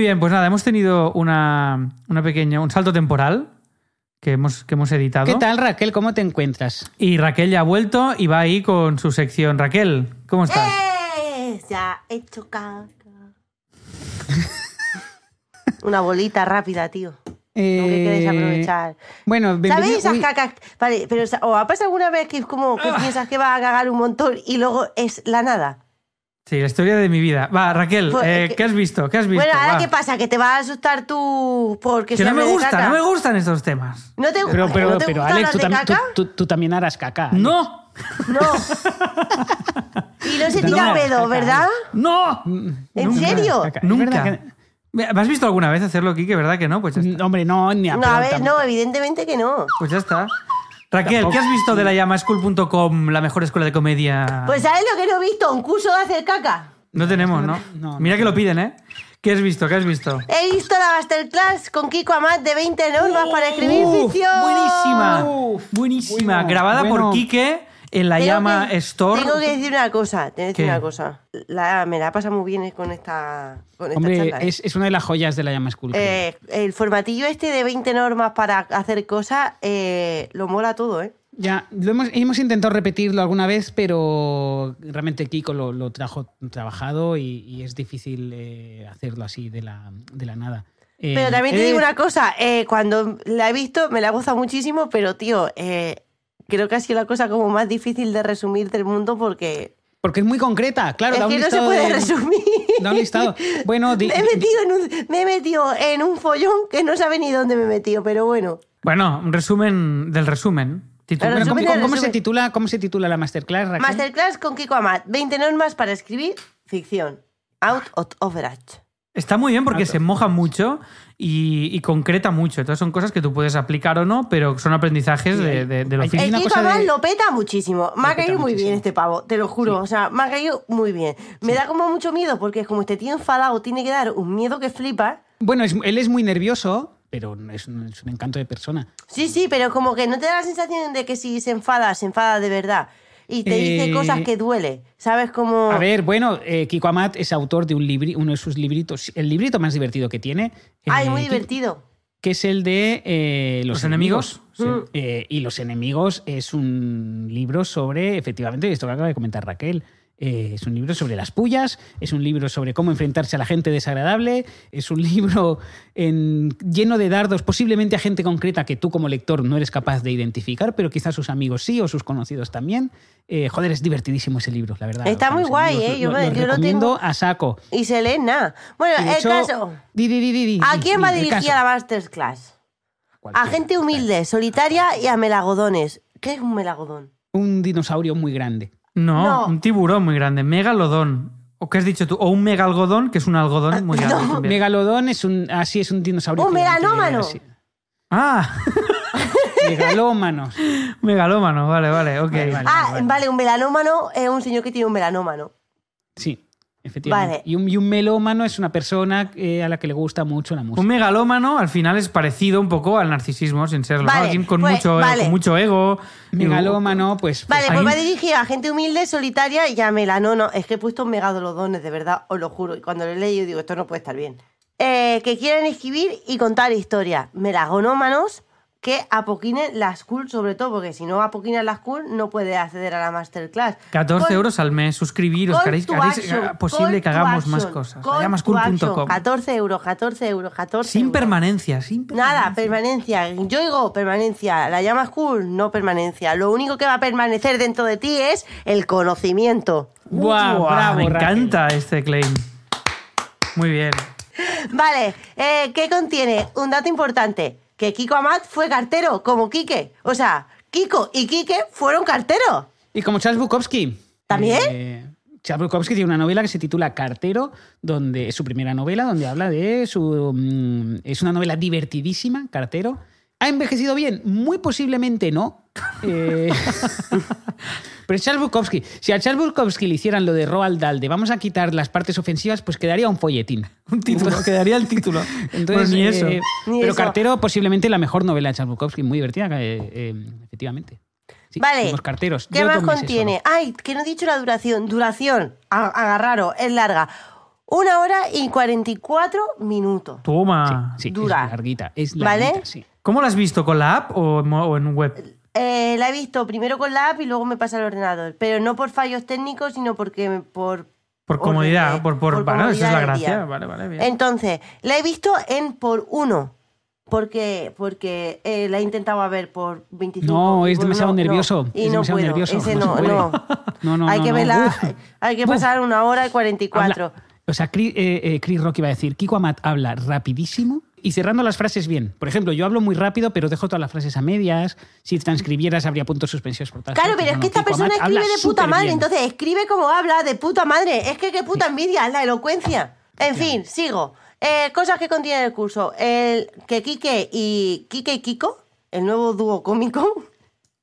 Muy bien, pues nada, hemos tenido una, una pequeña, un salto temporal que hemos, que hemos editado. ¿Qué tal, Raquel? ¿Cómo te encuentras? Y Raquel ya ha vuelto y va ahí con su sección. Raquel, ¿cómo estás? ¡Eh! Ya he hecho caca. Una bolita rápida, tío. No que queréis Eh, aprovechar. Bueno, ¿Sabéis esas uy, cacas? Vale, pero ¿o ha pasado alguna vez que es como que piensas que vas a cagar un montón y luego es la nada? Sí, la historia de mi vida. Va, Raquel, Pues, eh, que- ¿qué has visto? ¿Qué has visto? Bueno, ahora Va. qué pasa, que te vas a asustar tú porque Que se no me gusta, caca? no me gustan estos temas. ¿No te, Pero, pero, ¿no te pero Alex, tú, de también- tú- caca? tú- tú también harás caca. Alex. No, No. y no se No, tira caca, pedo, ¿verdad? no. ¿En Nunca serio? caca. Nunca. ¿Me has visto alguna vez hacerlo, Kike? ¿Verdad que no? Pues ya está. No, Hombre, no, ni a No, a ver, tam- no, evidentemente que no. Pues ya está. Raquel, ¿qué has visto de la llamaschool.com, la mejor escuela de comedia? Pues ¿sabes lo que no he visto? Un curso de hacer caca. no tenemos, ¿no? no, no Mira que lo piden, ¿eh? ¿Qué has visto? ¿Qué has visto? He visto la masterclass con Kiko Amat de 20 normas para escribir Uf, ficción. buenísima, buenísima. bueno, Grabada bueno. por Quique en la Tengo llama que- Store. Tengo que decir una cosa, tengo que decir ¿Qué? una cosa. La- me la he pasado muy bien con esta, con esta Hombre, charla, ¿eh? es, es una de las joyas de la llama School. Eh, el formatillo este de 20 normas para hacer cosas, eh, lo mola todo, ¿eh? Ya, lo hemos, hemos intentado repetirlo alguna vez, pero realmente Kiko lo, lo trajo trabajado y, y es difícil hacerlo así de la, de la nada. Pero también te digo una cosa, cuando la he visto me la he gozado muchísimo, pero tío, creo que ha sido la cosa como más difícil de resumir del mundo porque Porque es muy concreta, claro. es da un que no se puede de- resumir. da un listado. Bueno, di- me, he metido en un, me he metido en un follón que no sabe ni dónde me he metido, pero bueno. Bueno, un resumen del resumen. ¿cómo, resumen del cómo se titula, ¿Cómo se titula la masterclass, Raquel? Masterclass con Kiko Amat, 20 normas para escribir ficción. Out of overage. Está muy bien porque se moja mucho y, y concreta mucho. Entonces son cosas que tú puedes aplicar o no, pero son aprendizajes Sí, de, de, del hay- oficio. hay El cosa de- lo peta muchísimo. Me Lo ha caído muy muchísimo. bien este pavo, te lo juro. Sí. O sea, me ha caído muy bien. Me da como mucho miedo porque es como este tío enfadado tiene que dar un miedo que flipa. Bueno, es- él es muy nervioso, pero es un, es un encanto de persona. Sí, sí, pero como que no te da la sensación de que si se enfada, se enfada de verdad. Y te dice Eh, cosas que duele. ¿Sabes? Como. A ver, bueno, eh, Kiko Amat es autor de un libri, uno de sus libritos, el librito más divertido que tiene. Ay, eh, muy Kiko- divertido. Que es el de eh, Los, ¿Los enemigos? Sí. Mm. Eh, y Los enemigos es un libro sobre, efectivamente, esto que acaba de comentar Raquel. Eh, es un libro sobre las pullas, es un libro sobre cómo enfrentarse a la gente desagradable, es un libro en- lleno de dardos, posiblemente a gente concreta que tú como lector no eres capaz de identificar, pero quizás sus amigos sí o sus conocidos también. Eh, joder, es divertidísimo ese libro, la verdad. Está muy guay, ¿eh? Yo lo, me- lo yo lo tengo- a saco. Y se lee nada. Bueno, el hecho- caso. Di, di, di, di, di, ¿A quién va dirigida caso. la Masterclass? A gente humilde, solitaria y a melagodones. ¿Qué es un melagodón? Un dinosaurio muy grande. No, No. un tiburón muy grande. Megalodón. ¿O qué has dicho tú? O un megalgodón, que es un algodón muy grande. No. Megalodón es un. Así es un dinosaurio. ¡Un megalómano! Ah, Megalómanos. megalómano. Vale, vale, ok. Vale, vale. Ah, vale, un melanómano es un señor que tiene un melanómano. Sí, efectivamente. Vale. Y, un, y un melómano es una persona eh, a la que le gusta mucho la música. Un megalómano al final es parecido un poco al narcisismo, sin serlo. ¿no? Vale, Alguien con, pues, mucho, vale. con mucho ego. Megalómano, pues. Vale, ahí- pues va dirigido a gente humilde, solitaria y a melanono. Es que he puesto megalolodones, de verdad, os lo juro. Y cuando lo he leído digo, esto no puede estar bien. Eh, que quieren escribir y contar historias. Melagonómanos que apoquinen las cool, sobre todo, porque si no apoquinan las cool, no puede acceder a la masterclass. 14 Con- euros al mes, suscribiros, call que haréis, to haréis, action, eh, posible que hagamos más cosas. action. 14 euros, 14 euros, 14 Sin euros. permanencia, sin permanencia. Nada, permanencia. Yo digo permanencia. La llamas cool, no permanencia. Lo único que va a permanecer dentro de ti es el conocimiento. Guau, bravo, me Raquel. encanta este claim. Muy bien. Vale, eh, ¿qué contiene? Un dato importante, que Kiko Amat fue cartero, como Quique. O sea, Kiko y Quique fueron carteros. Y como Charles Bukowski. ¿También? Eh, Charles Bukowski tiene una novela que se titula Cartero, donde es su primera novela, donde habla de su. mm, es una novela divertidísima, Cartero. ¿Ha envejecido bien? Muy posiblemente no. Eh, pero es Charles Bukowski. Si a Charles Bukowski le hicieran lo de Roald Dahl, de vamos a quitar las partes ofensivas, pues quedaría un folletín. Un título, quedaría el título. Entonces, Pues ni eso. eh, Ni pero eso. Cartero, posiblemente la mejor novela de Charles Bukowski, muy divertida, eh, eh, efectivamente. Sí, Vale. Los carteros. ¿Qué Yo más contiene? Ay, que no he dicho la duración. Duración, a- agarraros, es larga. Una hora y 44 minutos. Toma. solo. Sí, sí, Dura. es larguita. Es ¿Vale? larguita. ¿Cómo lo has visto? ¿Con la app o, en web? Eh, la he visto primero con la app y luego me pasa al ordenador. Pero no por fallos técnicos, sino porque por... Por comodidad, de- por, por, bueno, esa es la gracia. Vale, vale, bien. Entonces, la he visto en por uno. Porque, porque eh, la he intentado ver por 25. No, es demasiado uno, no. nervioso, Y es no demasiado puedo. nervioso, Ese no no, no. No, no, hay que verla, hay que pasar una hora y 44. Habla- o sea, Chris, eh, eh, Chris Rock iba a decir, Kiko Amat habla rapidísimo y cerrando las frases bien. Por ejemplo, yo hablo muy rápido, pero dejo todas las frases a medias. Si transcribieras, habría puntos suspensivos por todas Claro, pero es que esta persona escribe de puta madre, entonces escribe como habla, de puta madre. Es que qué puta envidia, es la elocuencia. En fin, sigo. Eh, cosas que contiene el curso. El que Quique y Quique y Kiko, el nuevo dúo cómico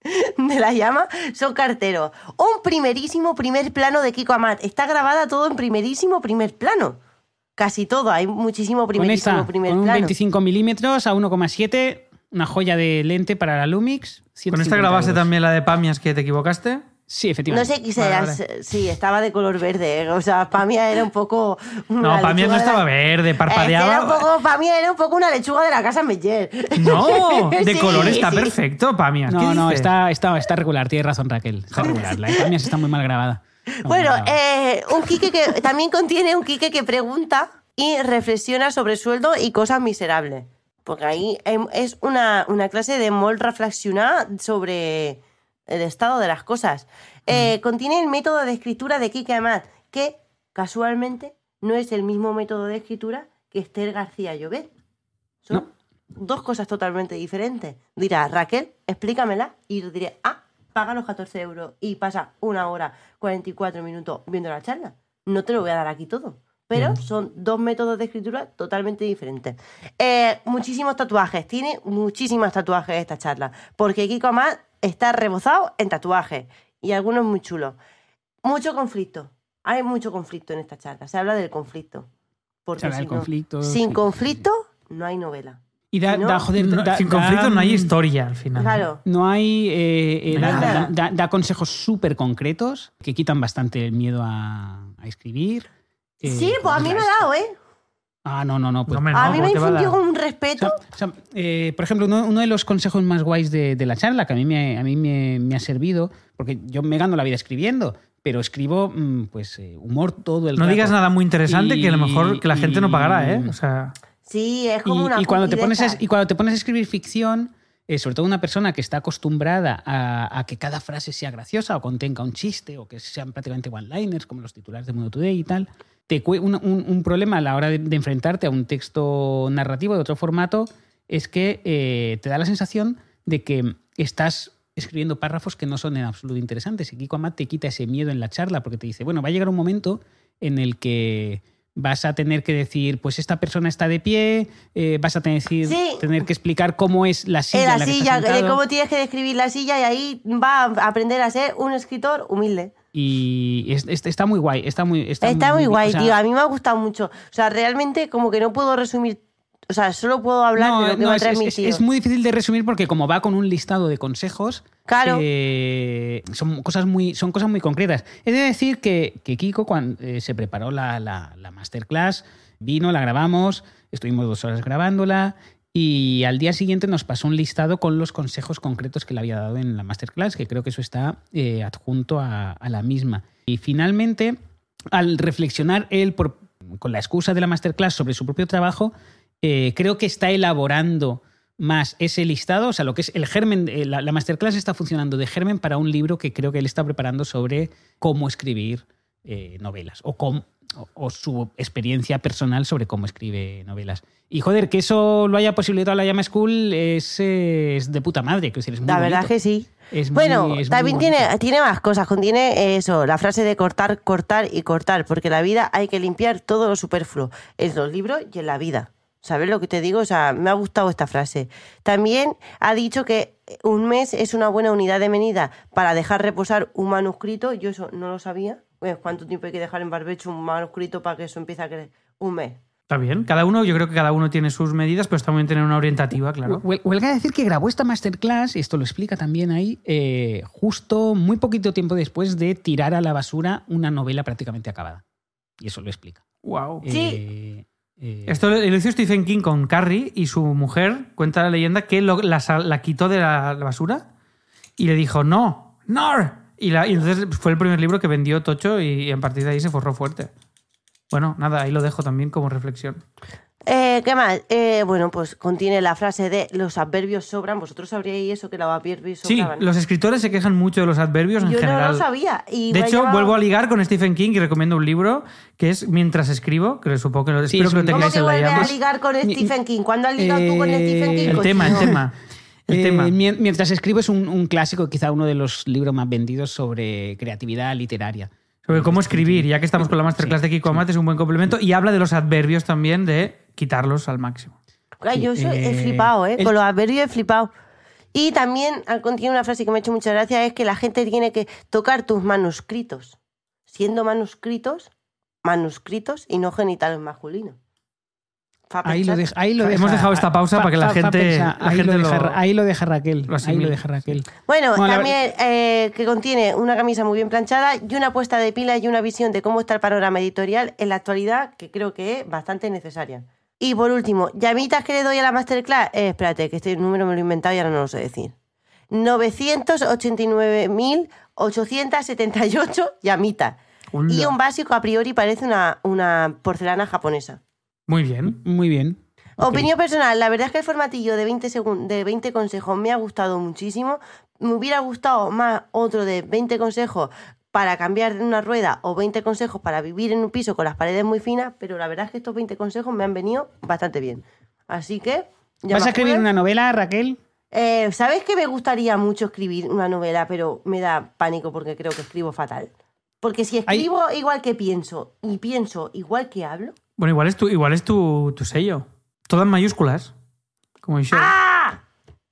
de la llama, son carteros. Un primerísimo primer plano de Kiko Amat. Está grabada todo en primerísimo primer plano. Casi todo, hay muchísimo Con primerísimo esta, primer con un plano. 25 milímetros a 1,7, una joya de lente para la Lumix. ¿Con esta 150 grabaste euros. también la de Pamias que te equivocaste? Sí, No efectivamente. sé qué Vale, será. Sí, estaba de color verde. O sea, mí era un poco. No, mí no estaba verde, Era un parpadeaba. poco, mí era un poco una lechuga de la casa Meyer. No, de Sí, color está sí. perfecto, Pamias. ¿Qué No, no, está, está, está regular, tiene razón Raquel. Está regular. La de Pamias está muy mal grabada. Muy Bueno, eh, un Quique que también contiene un Quique que pregunta y reflexiona sobre sueldo y cosas miserables. Porque ahí em, es una, una clase de molt reflexionar sobre el estado de las cosas. Eh, Contiene el método de escritura de Quique Amat, que casualmente no es el mismo método de escritura que Esther García Llobet. Son No. dos cosas totalmente diferentes. Dirá, Raquel, explícamela. Y yo diré, ah, paga los 14 euros y pasa una hora 44 minutos viendo la charla. No te lo voy a dar aquí todo. Pero Bien. son dos métodos de escritura totalmente diferentes. Eh, muchísimos tatuajes. Tiene muchísimos tatuajes esta charla. Porque Kiko Amat está rebozado en tatuajes. Y algunos muy chulos. Mucho conflicto. Hay mucho conflicto en esta charla. Se habla del conflicto. Porque Se habla si del no- conflicto, sin sí. conflicto no hay novela. Y da, no, da- joder, No, da- sin da- conflicto no hay historia al final. Claro. No hay. eh, eh, No da, da- da- da consejos súper concretos que quitan bastante el miedo a, a escribir. Eh, Sí, pues a mí me ha dado, ¿eh? Ah, no, no, no. Pues, No, hombre, A no, mí me ¿cómo te va a infundió dar? un O respeto. sea, o sea, eh, por ejemplo, uno, uno de los consejos más guays de, de la charla, que a mí, me, a mí me, me ha servido, porque yo me gano la vida escribiendo, pero escribo mm, pues eh, humor todo el No rato. digas nada muy interesante Y- que a lo mejor que la gente no pagará, ¿eh? O sea, Sí, es Y, como una y cuando te pones a, y cuando te pones a escribir ficción, eh, sobre todo una persona que está acostumbrada a, a que cada frase sea graciosa o contenga un chiste o que sean prácticamente one-liners, como los titulares de Mundo Today y tal, te un, un- un problema a la hora de, de enfrentarte a un texto narrativo de otro formato es que eh, te da la sensación de que estás escribiendo párrafos que no son en absoluto interesantes. Y Kiko Amat te quita ese miedo en la charla porque te dice, bueno, va a llegar un momento en el que vas a tener que decir, pues esta persona está de pie, eh, vas a tener, decir- Sí. tener que explicar cómo es la silla. En la la que silla, sentado. cómo tienes que describir la silla y ahí va a aprender a ser un escritor humilde. Y es- es- está muy guay, está muy Está, Está, muy guay, o sea, tío. A mí me ha gustado mucho. O sea, realmente como que no puedo resumir... O sea, solo puedo hablar no, de lo que no, me ha es, muy difícil de resumir porque como va con un listado de consejos, Claro. eh, son, cosas muy, son cosas muy concretas. He de decir que, que Kiko cuando eh, se preparó la, la- la masterclass, vino, la grabamos, estuvimos dos horas grabándola y al día siguiente nos pasó un listado con los consejos concretos que le había dado en la masterclass, que creo que eso está eh, adjunto a, a la misma. Y finalmente, al reflexionar él por- con la excusa de la masterclass sobre su propio trabajo, eh, creo que está elaborando más ese listado, o sea, lo que es el germen, eh, la, la masterclass está funcionando de germen para un libro que creo que él está preparando sobre cómo escribir eh, novelas o, cómo- o, o su experiencia personal sobre cómo escribe novelas. Y joder, que eso lo haya posibilitado la Llama School es, es de puta madre, que es muy La verdad bonito. que sí. Es bueno, muy también tiene, tiene más cosas. Contiene eso, la frase de cortar, cortar y cortar, porque la vida hay que limpiar todo lo superfluo, en los libros y en la vida. ¿Sabes lo que te digo? O sea, me ha gustado esta frase. También ha dicho que un mes es una buena unidad de medida para dejar reposar un manuscrito. Yo eso no lo sabía. Pues, ¿Cuánto tiempo hay que dejar en barbecho un manuscrito para que eso empiece a crecer? Un mes. está bien. Cada uno, yo creo que cada uno tiene sus medidas, pero está muy bien tener una orientativa, claro. Huel- Huelga decir que grabó esta masterclass, y esto lo explica también ahí, eh, justo muy poquito tiempo después de tirar a la basura una novela prácticamente acabada. Y eso lo explica. Wow. Sí. Eh, eh, Esto lo hizo Stephen King con Carrie y su mujer cuenta la leyenda que la, quitó de la, basura y le dijo no, no. Y, la- y entonces fue el primer libro que vendió Tocho y, a partir de ahí se forró fuerte. Bueno, nada, ahí lo dejo también como reflexión. Eh, ¿Qué más? Eh, bueno, pues contiene la frase de los adverbios sobran. ¿Vosotros sabríais eso que los adverbios Sí, sobraban? los escritores se quejan mucho de los adverbios en Yo general. no lo sabía. Y De me ha hecho, llamado- vuelvo a ligar con Stephen King y recomiendo un libro que es Mientras escribo, que supongo que lo, Sí, espero es que lo un- ¿Cómo tengáis que en la vuelve a ligar con Stephen King? ¿Cuándo has ligado tú con Eh, Stephen King? El tema, el cochino? tema. El eh, tema. mien- Mientras escribo es un, un clásico, quizá uno de los libros más vendidos sobre creatividad literaria. Sobre cómo escribir, ya que estamos con la masterclass Sí, de Kiko Amat, es un buen complemento y habla de los adverbios también, de quitarlos al máximo. Claro, yo soy- he eh, flipado, ¿eh? el- Con los adverbios he flipado. Y también ah, contiene una frase que me ha hecho mucha gracia, es que la gente tiene que tocar tus manuscritos, siendo manuscritos, manuscritos y no genitales masculinos. Fa Ahí lo, ahí Hemos deja- dejado esta pausa para que la gente- la ahí, gente lo deja, lo- ahí lo deja Raquel. lo ahí lo deja Raquel. Bueno, también eh, que contiene una camisa muy bien planchada y una puesta de pila y una visión de cómo está el panorama editorial en la actualidad, que creo que es bastante necesaria. Y por último, llamitas que le doy a la masterclass. Eh, espérate, que este número me lo he inventado y ahora no lo sé decir. 989.878 llamitas. Y un básico a priori parece una, una porcelana japonesa. Muy bien. Muy bien. Opinión personal, la verdad es que el formatillo de 20, segun- de 20 consejos me ha gustado muchísimo. Me hubiera gustado más otro de 20 consejos para cambiar de una rueda o 20 consejos para vivir en un piso con las paredes muy finas, pero la verdad es que estos 20 consejos me han venido bastante bien. Así que... ya ¿Vas a escribir una novela, Raquel? Eh, ¿Sabes que me gustaría mucho escribir una novela, pero me da pánico porque creo que escribo fatal? Porque si Hay- escribo igual que pienso y pienso igual que hablo... Bueno, igual es tu, igual es tu, tu sello. Todas mayúsculas. Como yo. ¡Ah!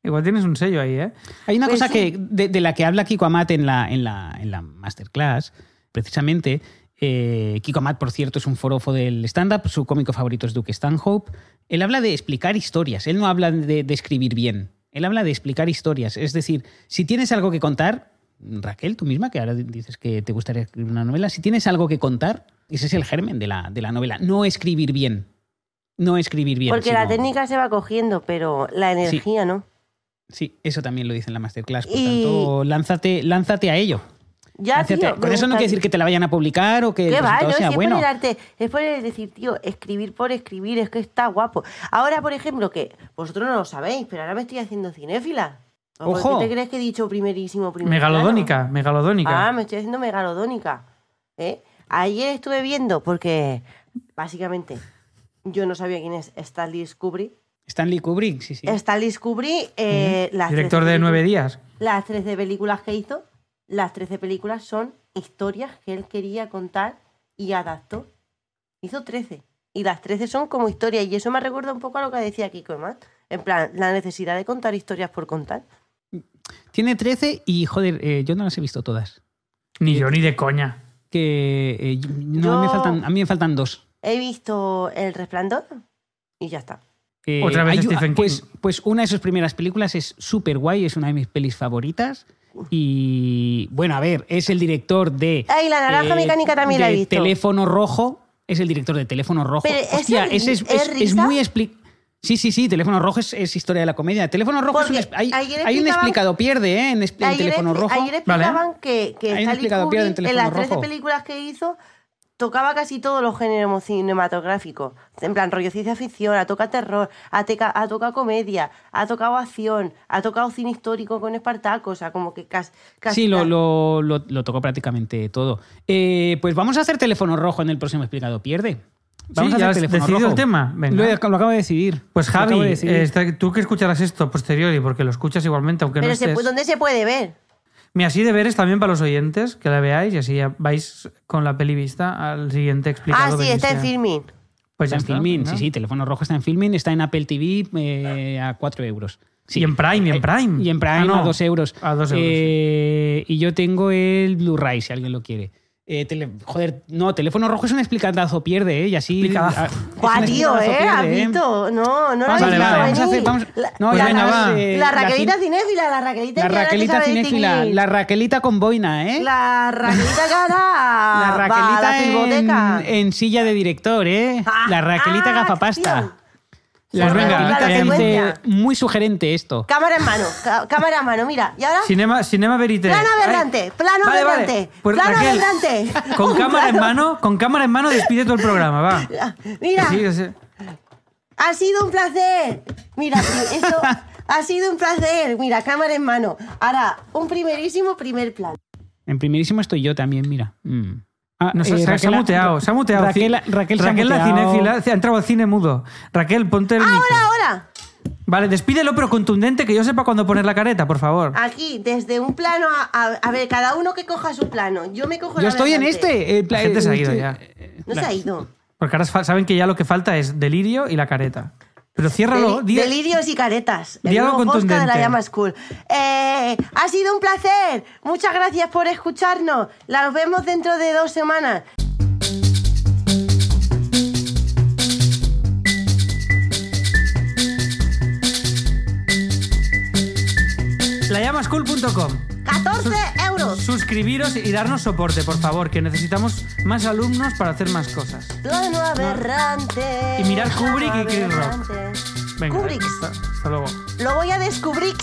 Igual tienes un sello ahí, ¿eh? Hay una Pues cosa sí. que, de, de la que habla Kiko Amat en la, en la, en la masterclass, precisamente. eh, Kiko Amat, por cierto, es un forofo del stand-up. Su cómico favorito es Duke Stanhope. Él habla de explicar historias. Él no habla de, de escribir bien. Él habla de explicar historias. Es decir, si tienes algo que contar, Raquel, tú misma, que ahora dices que te gustaría escribir una novela, si tienes algo que contar, ese es el germen de la, de la novela. No escribir bien. No escribir bien. Porque la técnica se va cogiendo, pero la energía no. Sí, eso también lo dice en la masterclass. Por Y- tanto, lánzate, lánzate a ello. Ya, Lánzate tío, a- Con eso no quiere decir que te la vayan a publicar o que el ¿Qué va? resultado No, sea si es bueno. por el arte, es por el decir, tío, escribir por escribir, es que está guapo. Ahora, por ejemplo, que vosotros no lo sabéis, pero ahora me estoy haciendo cinéfila. ¿O por Ojo. qué te crees que he dicho primerísimo, primer Megalodónica, plano? megalodónica. Ah, me estoy haciendo megalodónica. ¿eh? Ayer estuve viendo, porque básicamente yo no sabía quién es Stanley Kubrick. Stanley Kubrick, sí, sí. Stanley Kubrick, eh, las Director 13 de nueve días. Las 13 películas que hizo, las 13 películas son historias que él quería contar y adaptó. Hizo 13. Y las 13 son como historias. Y eso me recuerda un poco a lo que decía Kiko Emat. En plan, la necesidad de contar historias por contar. Tiene 13 y, joder, eh, yo no las he visto todas. Ni yo ni de coña. Que eh, no, Yo- me faltan, a mí me faltan dos. He visto El Resplandor y ya está. Eh, Otra vez hay- Stephen pues, King. pues una de sus primeras películas es súper guay, es una de mis pelis favoritas. Y bueno, a ver, es el director de. eh, Ay, La Naranja Mecánica también la he de visto. Teléfono Rojo. Es el director de Teléfono Rojo. Pero, ¿es Hostia, el- ese es, es es- es risa? muy expli- Sí, sí, sí, Teléfono Rojo es, es historia de la comedia. Teléfono Rojo es un, hay, hay un explicado pierde, ¿eh? En, es- en Ayer, Teléfono Rojo. ayer explicaban que, que Hay un explicado pierde en en, las 13 Rojo. películas que hizo tocaba casi todos los géneros cinematográficos. En plan, rollo ciencia ficción, ha tocado terror, ha, teca- ha tocado comedia, ha tocado acción, ha tocado cine histórico con Espartaco, o sea, como que casi... casi Sí, lo, lo, lo- lo tocó prácticamente todo. Eh, pues vamos a hacer teléfono rojo en el próximo explicado pierde. Vamos Sí, a ¿ya has decidido rojo. el tema? Venga. Lo, he- lo acabo de decidir. Pues Javi, de decidir. eh, tú que escucharás esto posteriori, porque lo escuchas igualmente, aunque no Pero se estés. pu- ¿dónde se puede ver? Mira, así deberes también para los oyentes, que la veáis y así ya vais con la peli vista al siguiente explicado. Ah, sí, está en sea. filming. Pues ya está en Filmin, venga. sí, sí, teléfono rojo está en Filmin, está en Apple TV eh, a 4 euros. Sí. Y en Prime, y en Eh, Prime. Y en Prime Ah, no. a 2 euros. A dos euros, Eh, Y yo tengo el Blu-ray, si alguien lo quiere. Eh, tele- joder, no, teléfono rojo es un explicadazo, pierde, ¿eh? Y así. Ah, Guau, tío, ¿eh? ¿Has visto? No, no lo vale, visto vale, vamos a hacer. venir. Vamos, La- no, Pues la, venga, la- va. eh, La la Raquelita cin- cinéfila, la Raquelita La Raquelita cinéfila, la Raquelita con boina, ¿eh? La Raquelita cara. La va Raquelita la filmoteca. en, en silla de director, ¿eh? La Raquelita Ah, gafapasta. La Pues venga, secuencia. muy sugerente esto. Cámara en mano, cámara en mano, mira. ¿Y ahora? Cinema, cinema Verité. Plano aberrante, plano vale, Pues, plano Raquel, aberrante. Con Un cámara en mano, con cámara en mano despide todo el programa, va. Mira, ha sido un placer. Mira, esto ha sido un placer. Mira, cámara en mano. Ahora, un primerísimo primer plano. En primerísimo estoy yo también, mira. Mm. Ah, No, se, eh, se- se ha muteado, se ha muteado. Raquel, Raquel, Raquel la cinéfila, ha entrado al cine mudo. Raquel, ponte el micro. Ahora, ahora. Vale, despídelo, pero contundente, que yo sepa cuándo poner la careta, por favor. Aquí, desde un plano a, a, a ver, cada uno que coja su plano. Yo me cojo Yo la estoy en este. eh, La gente se ha eh, ido eh, ya. No se ha ido. Porque ahora saben que ya lo que falta es delirio y la careta. Pero ciérralo. Delirios y caretas. El nuevo contundente. de la Llama School. Eh, ha sido un placer. Muchas gracias por escucharnos. Las vemos dentro de dos semanas. lallamaschool.com 14 euros. Suscribiros y darnos soporte, por favor, que necesitamos más alumnos para hacer más cosas. Plano aberrante. Y mirar Kubrick y Chris Rock. Venga, Kubrick. hasta, hasta luego. Lo voy a descubrir.